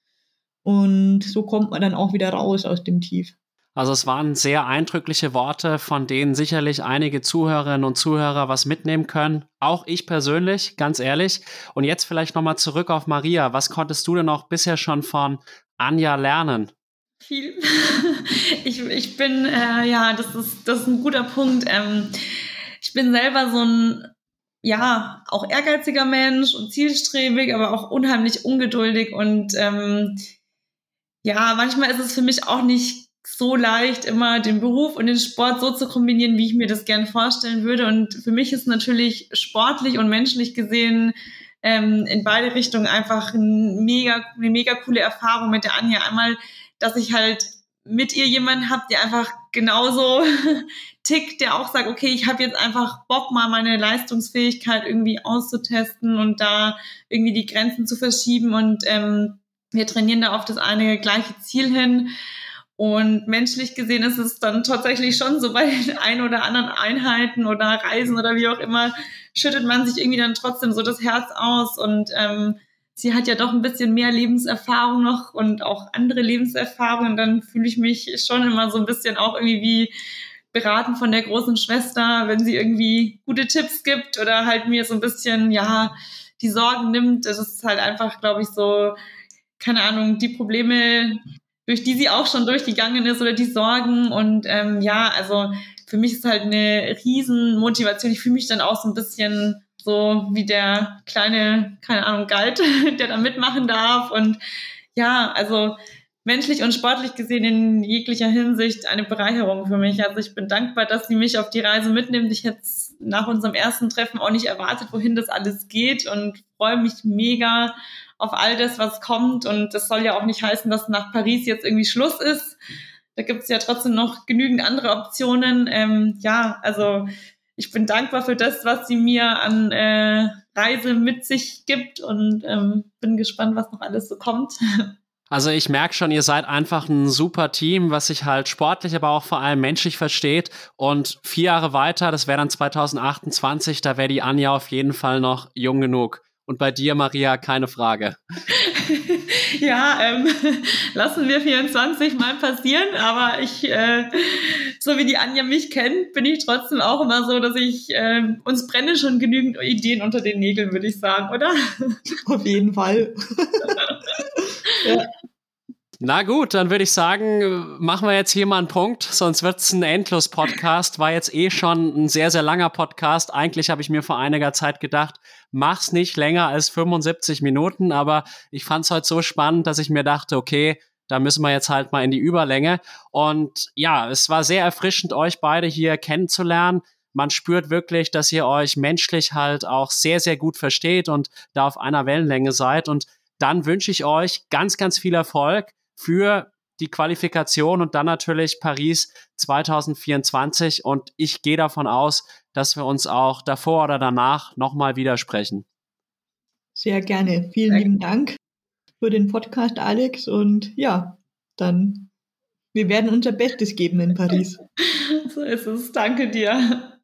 Und so kommt man dann auch wieder raus aus dem Tief. Also es waren sehr eindrückliche Worte, von denen sicherlich einige Zuhörerinnen und Zuhörer was mitnehmen können. Auch ich persönlich, ganz ehrlich. Und jetzt vielleicht nochmal zurück auf Maria. Was konntest du denn auch bisher schon von Anja lernen? Viel. [LAUGHS] Ich, ich bin, äh, ja, das ist, das ist ein guter Punkt. Ähm, ich bin selber so ein, ja, auch ehrgeiziger Mensch und zielstrebig, aber auch unheimlich ungeduldig. Und ähm, ja, manchmal ist es für mich auch nicht so leicht, immer den Beruf und den Sport so zu kombinieren, wie ich mir das gerne vorstellen würde. Und für mich ist natürlich sportlich und menschlich gesehen ähm, in beide Richtungen einfach ein mega, eine mega coole Erfahrung mit der Anja. Einmal, dass ich halt mit ihr jemanden habe, der einfach genauso [LAUGHS] tickt, der auch sagt, okay, ich habe jetzt einfach Bock, mal meine Leistungsfähigkeit irgendwie auszutesten und da irgendwie die Grenzen zu verschieben. Und ähm, wir trainieren da auf das eine gleiche Ziel hin. Und menschlich gesehen ist es dann tatsächlich schon so bei [LAUGHS] ein oder anderen Einheiten oder Reisen oder wie auch immer, schüttet man sich irgendwie dann trotzdem so das Herz aus. Und ähm, sie hat ja doch ein bisschen mehr Lebenserfahrung noch und auch andere Lebenserfahrungen. Dann fühle ich mich schon immer so ein bisschen auch irgendwie wie beraten von der großen Schwester, wenn sie irgendwie gute Tipps gibt oder halt mir so ein bisschen, ja, die Sorgen nimmt. Das ist halt einfach, glaube ich, so, keine Ahnung, die Probleme, durch die sie auch schon durchgegangen ist oder die Sorgen. Und ähm, ja, also für mich ist halt eine Riesenmotivation. Ich fühle mich dann auch so ein bisschen so wie der kleine, keine Ahnung, Guide, [LAUGHS] der da mitmachen darf. Und ja, also menschlich und sportlich gesehen in jeglicher Hinsicht eine Bereicherung für mich. Also ich bin dankbar, dass sie mich auf die Reise mitnimmt. Ich hätte nach unserem ersten Treffen auch nicht erwartet, wohin das alles geht und freue mich mega auf all das, was kommt. Und das soll ja auch nicht heißen, dass nach Paris jetzt irgendwie Schluss ist. Da gibt es ja trotzdem noch genügend andere Optionen. Ähm, ja, also ich bin dankbar für das, was sie mir an äh, Reise mit sich gibt und ähm, bin gespannt, was noch alles so kommt. [LAUGHS] Also ich merke schon, ihr seid einfach ein super Team, was sich halt sportlich, aber auch vor allem menschlich versteht. Und vier Jahre weiter, das wäre dann 2028, da wäre die Anja auf jeden Fall noch jung genug. Und bei dir, Maria, keine Frage. [LAUGHS] ja, ähm, [LAUGHS] lassen wir 24 mal passieren, aber ich, äh, so wie die Anja mich kennt, bin ich trotzdem auch immer so, dass ich, äh, uns brenne schon genügend Ideen unter den Nägeln, würde ich sagen, oder? [LAUGHS] Auf jeden Fall. ja. Na gut, dann würde ich sagen, machen wir jetzt hier mal einen Punkt, sonst wird es ein Endlos-Podcast. War jetzt eh schon ein sehr, sehr langer Podcast. Eigentlich habe ich mir vor einiger Zeit gedacht, mach's nicht länger als 75 Minuten, aber ich fand es heute so spannend, dass ich mir dachte, okay, da müssen wir jetzt halt mal in die Überlänge. Und ja, es war sehr erfrischend, euch beide hier kennenzulernen. Man spürt wirklich, dass ihr euch menschlich halt auch sehr, sehr gut versteht und da auf einer Wellenlänge seid. Und dann wünsche ich euch ganz, ganz viel Erfolg für die Qualifikation und dann natürlich Paris 2024. Und ich gehe davon aus, dass wir uns auch davor oder danach nochmal widersprechen. Sehr gerne. Vielen Sehr lieben Dank für den Podcast, Alex. Und ja, dann, wir werden unser Bestes geben in Paris. [LAUGHS] so ist es. Danke dir.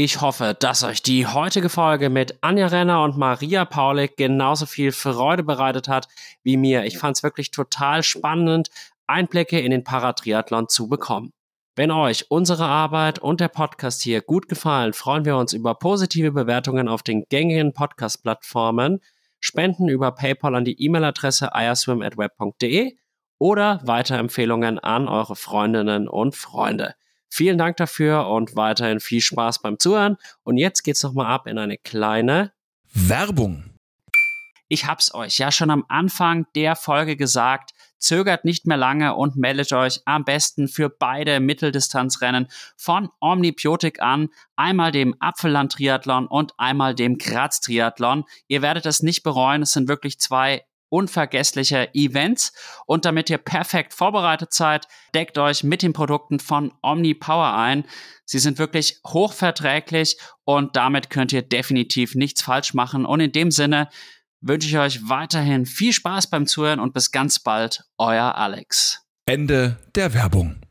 Ich hoffe, dass euch die heutige Folge mit Anja Renner und Maria Paulik genauso viel Freude bereitet hat wie mir. Ich fand es wirklich total spannend, Einblicke in den Paratriathlon zu bekommen. Wenn euch unsere Arbeit und der Podcast hier gut gefallen, freuen wir uns über positive Bewertungen auf den gängigen Podcast-Plattformen, Spenden über PayPal an die E-Mail-Adresse iaswim.web.de oder Weiterempfehlungen an eure Freundinnen und Freunde. Vielen Dank dafür und weiterhin viel Spaß beim Zuhören. Und jetzt geht's nochmal ab in eine kleine Werbung. Ich hab's euch ja schon am Anfang der Folge gesagt. Zögert nicht mehr lange und meldet euch am besten für beide Mitteldistanzrennen von Omnibiotik an. Einmal dem Apfelland-Triathlon und einmal dem Graz-Triathlon. Ihr werdet es nicht bereuen. Es sind wirklich zwei unvergessliche Events. Und damit ihr perfekt vorbereitet seid, deckt euch mit den Produkten von Omni Power ein. Sie sind wirklich hochverträglich und damit könnt ihr definitiv nichts falsch machen. Und in dem Sinne wünsche ich euch weiterhin viel Spaß beim Zuhören und bis ganz bald, euer Alex. Ende der Werbung.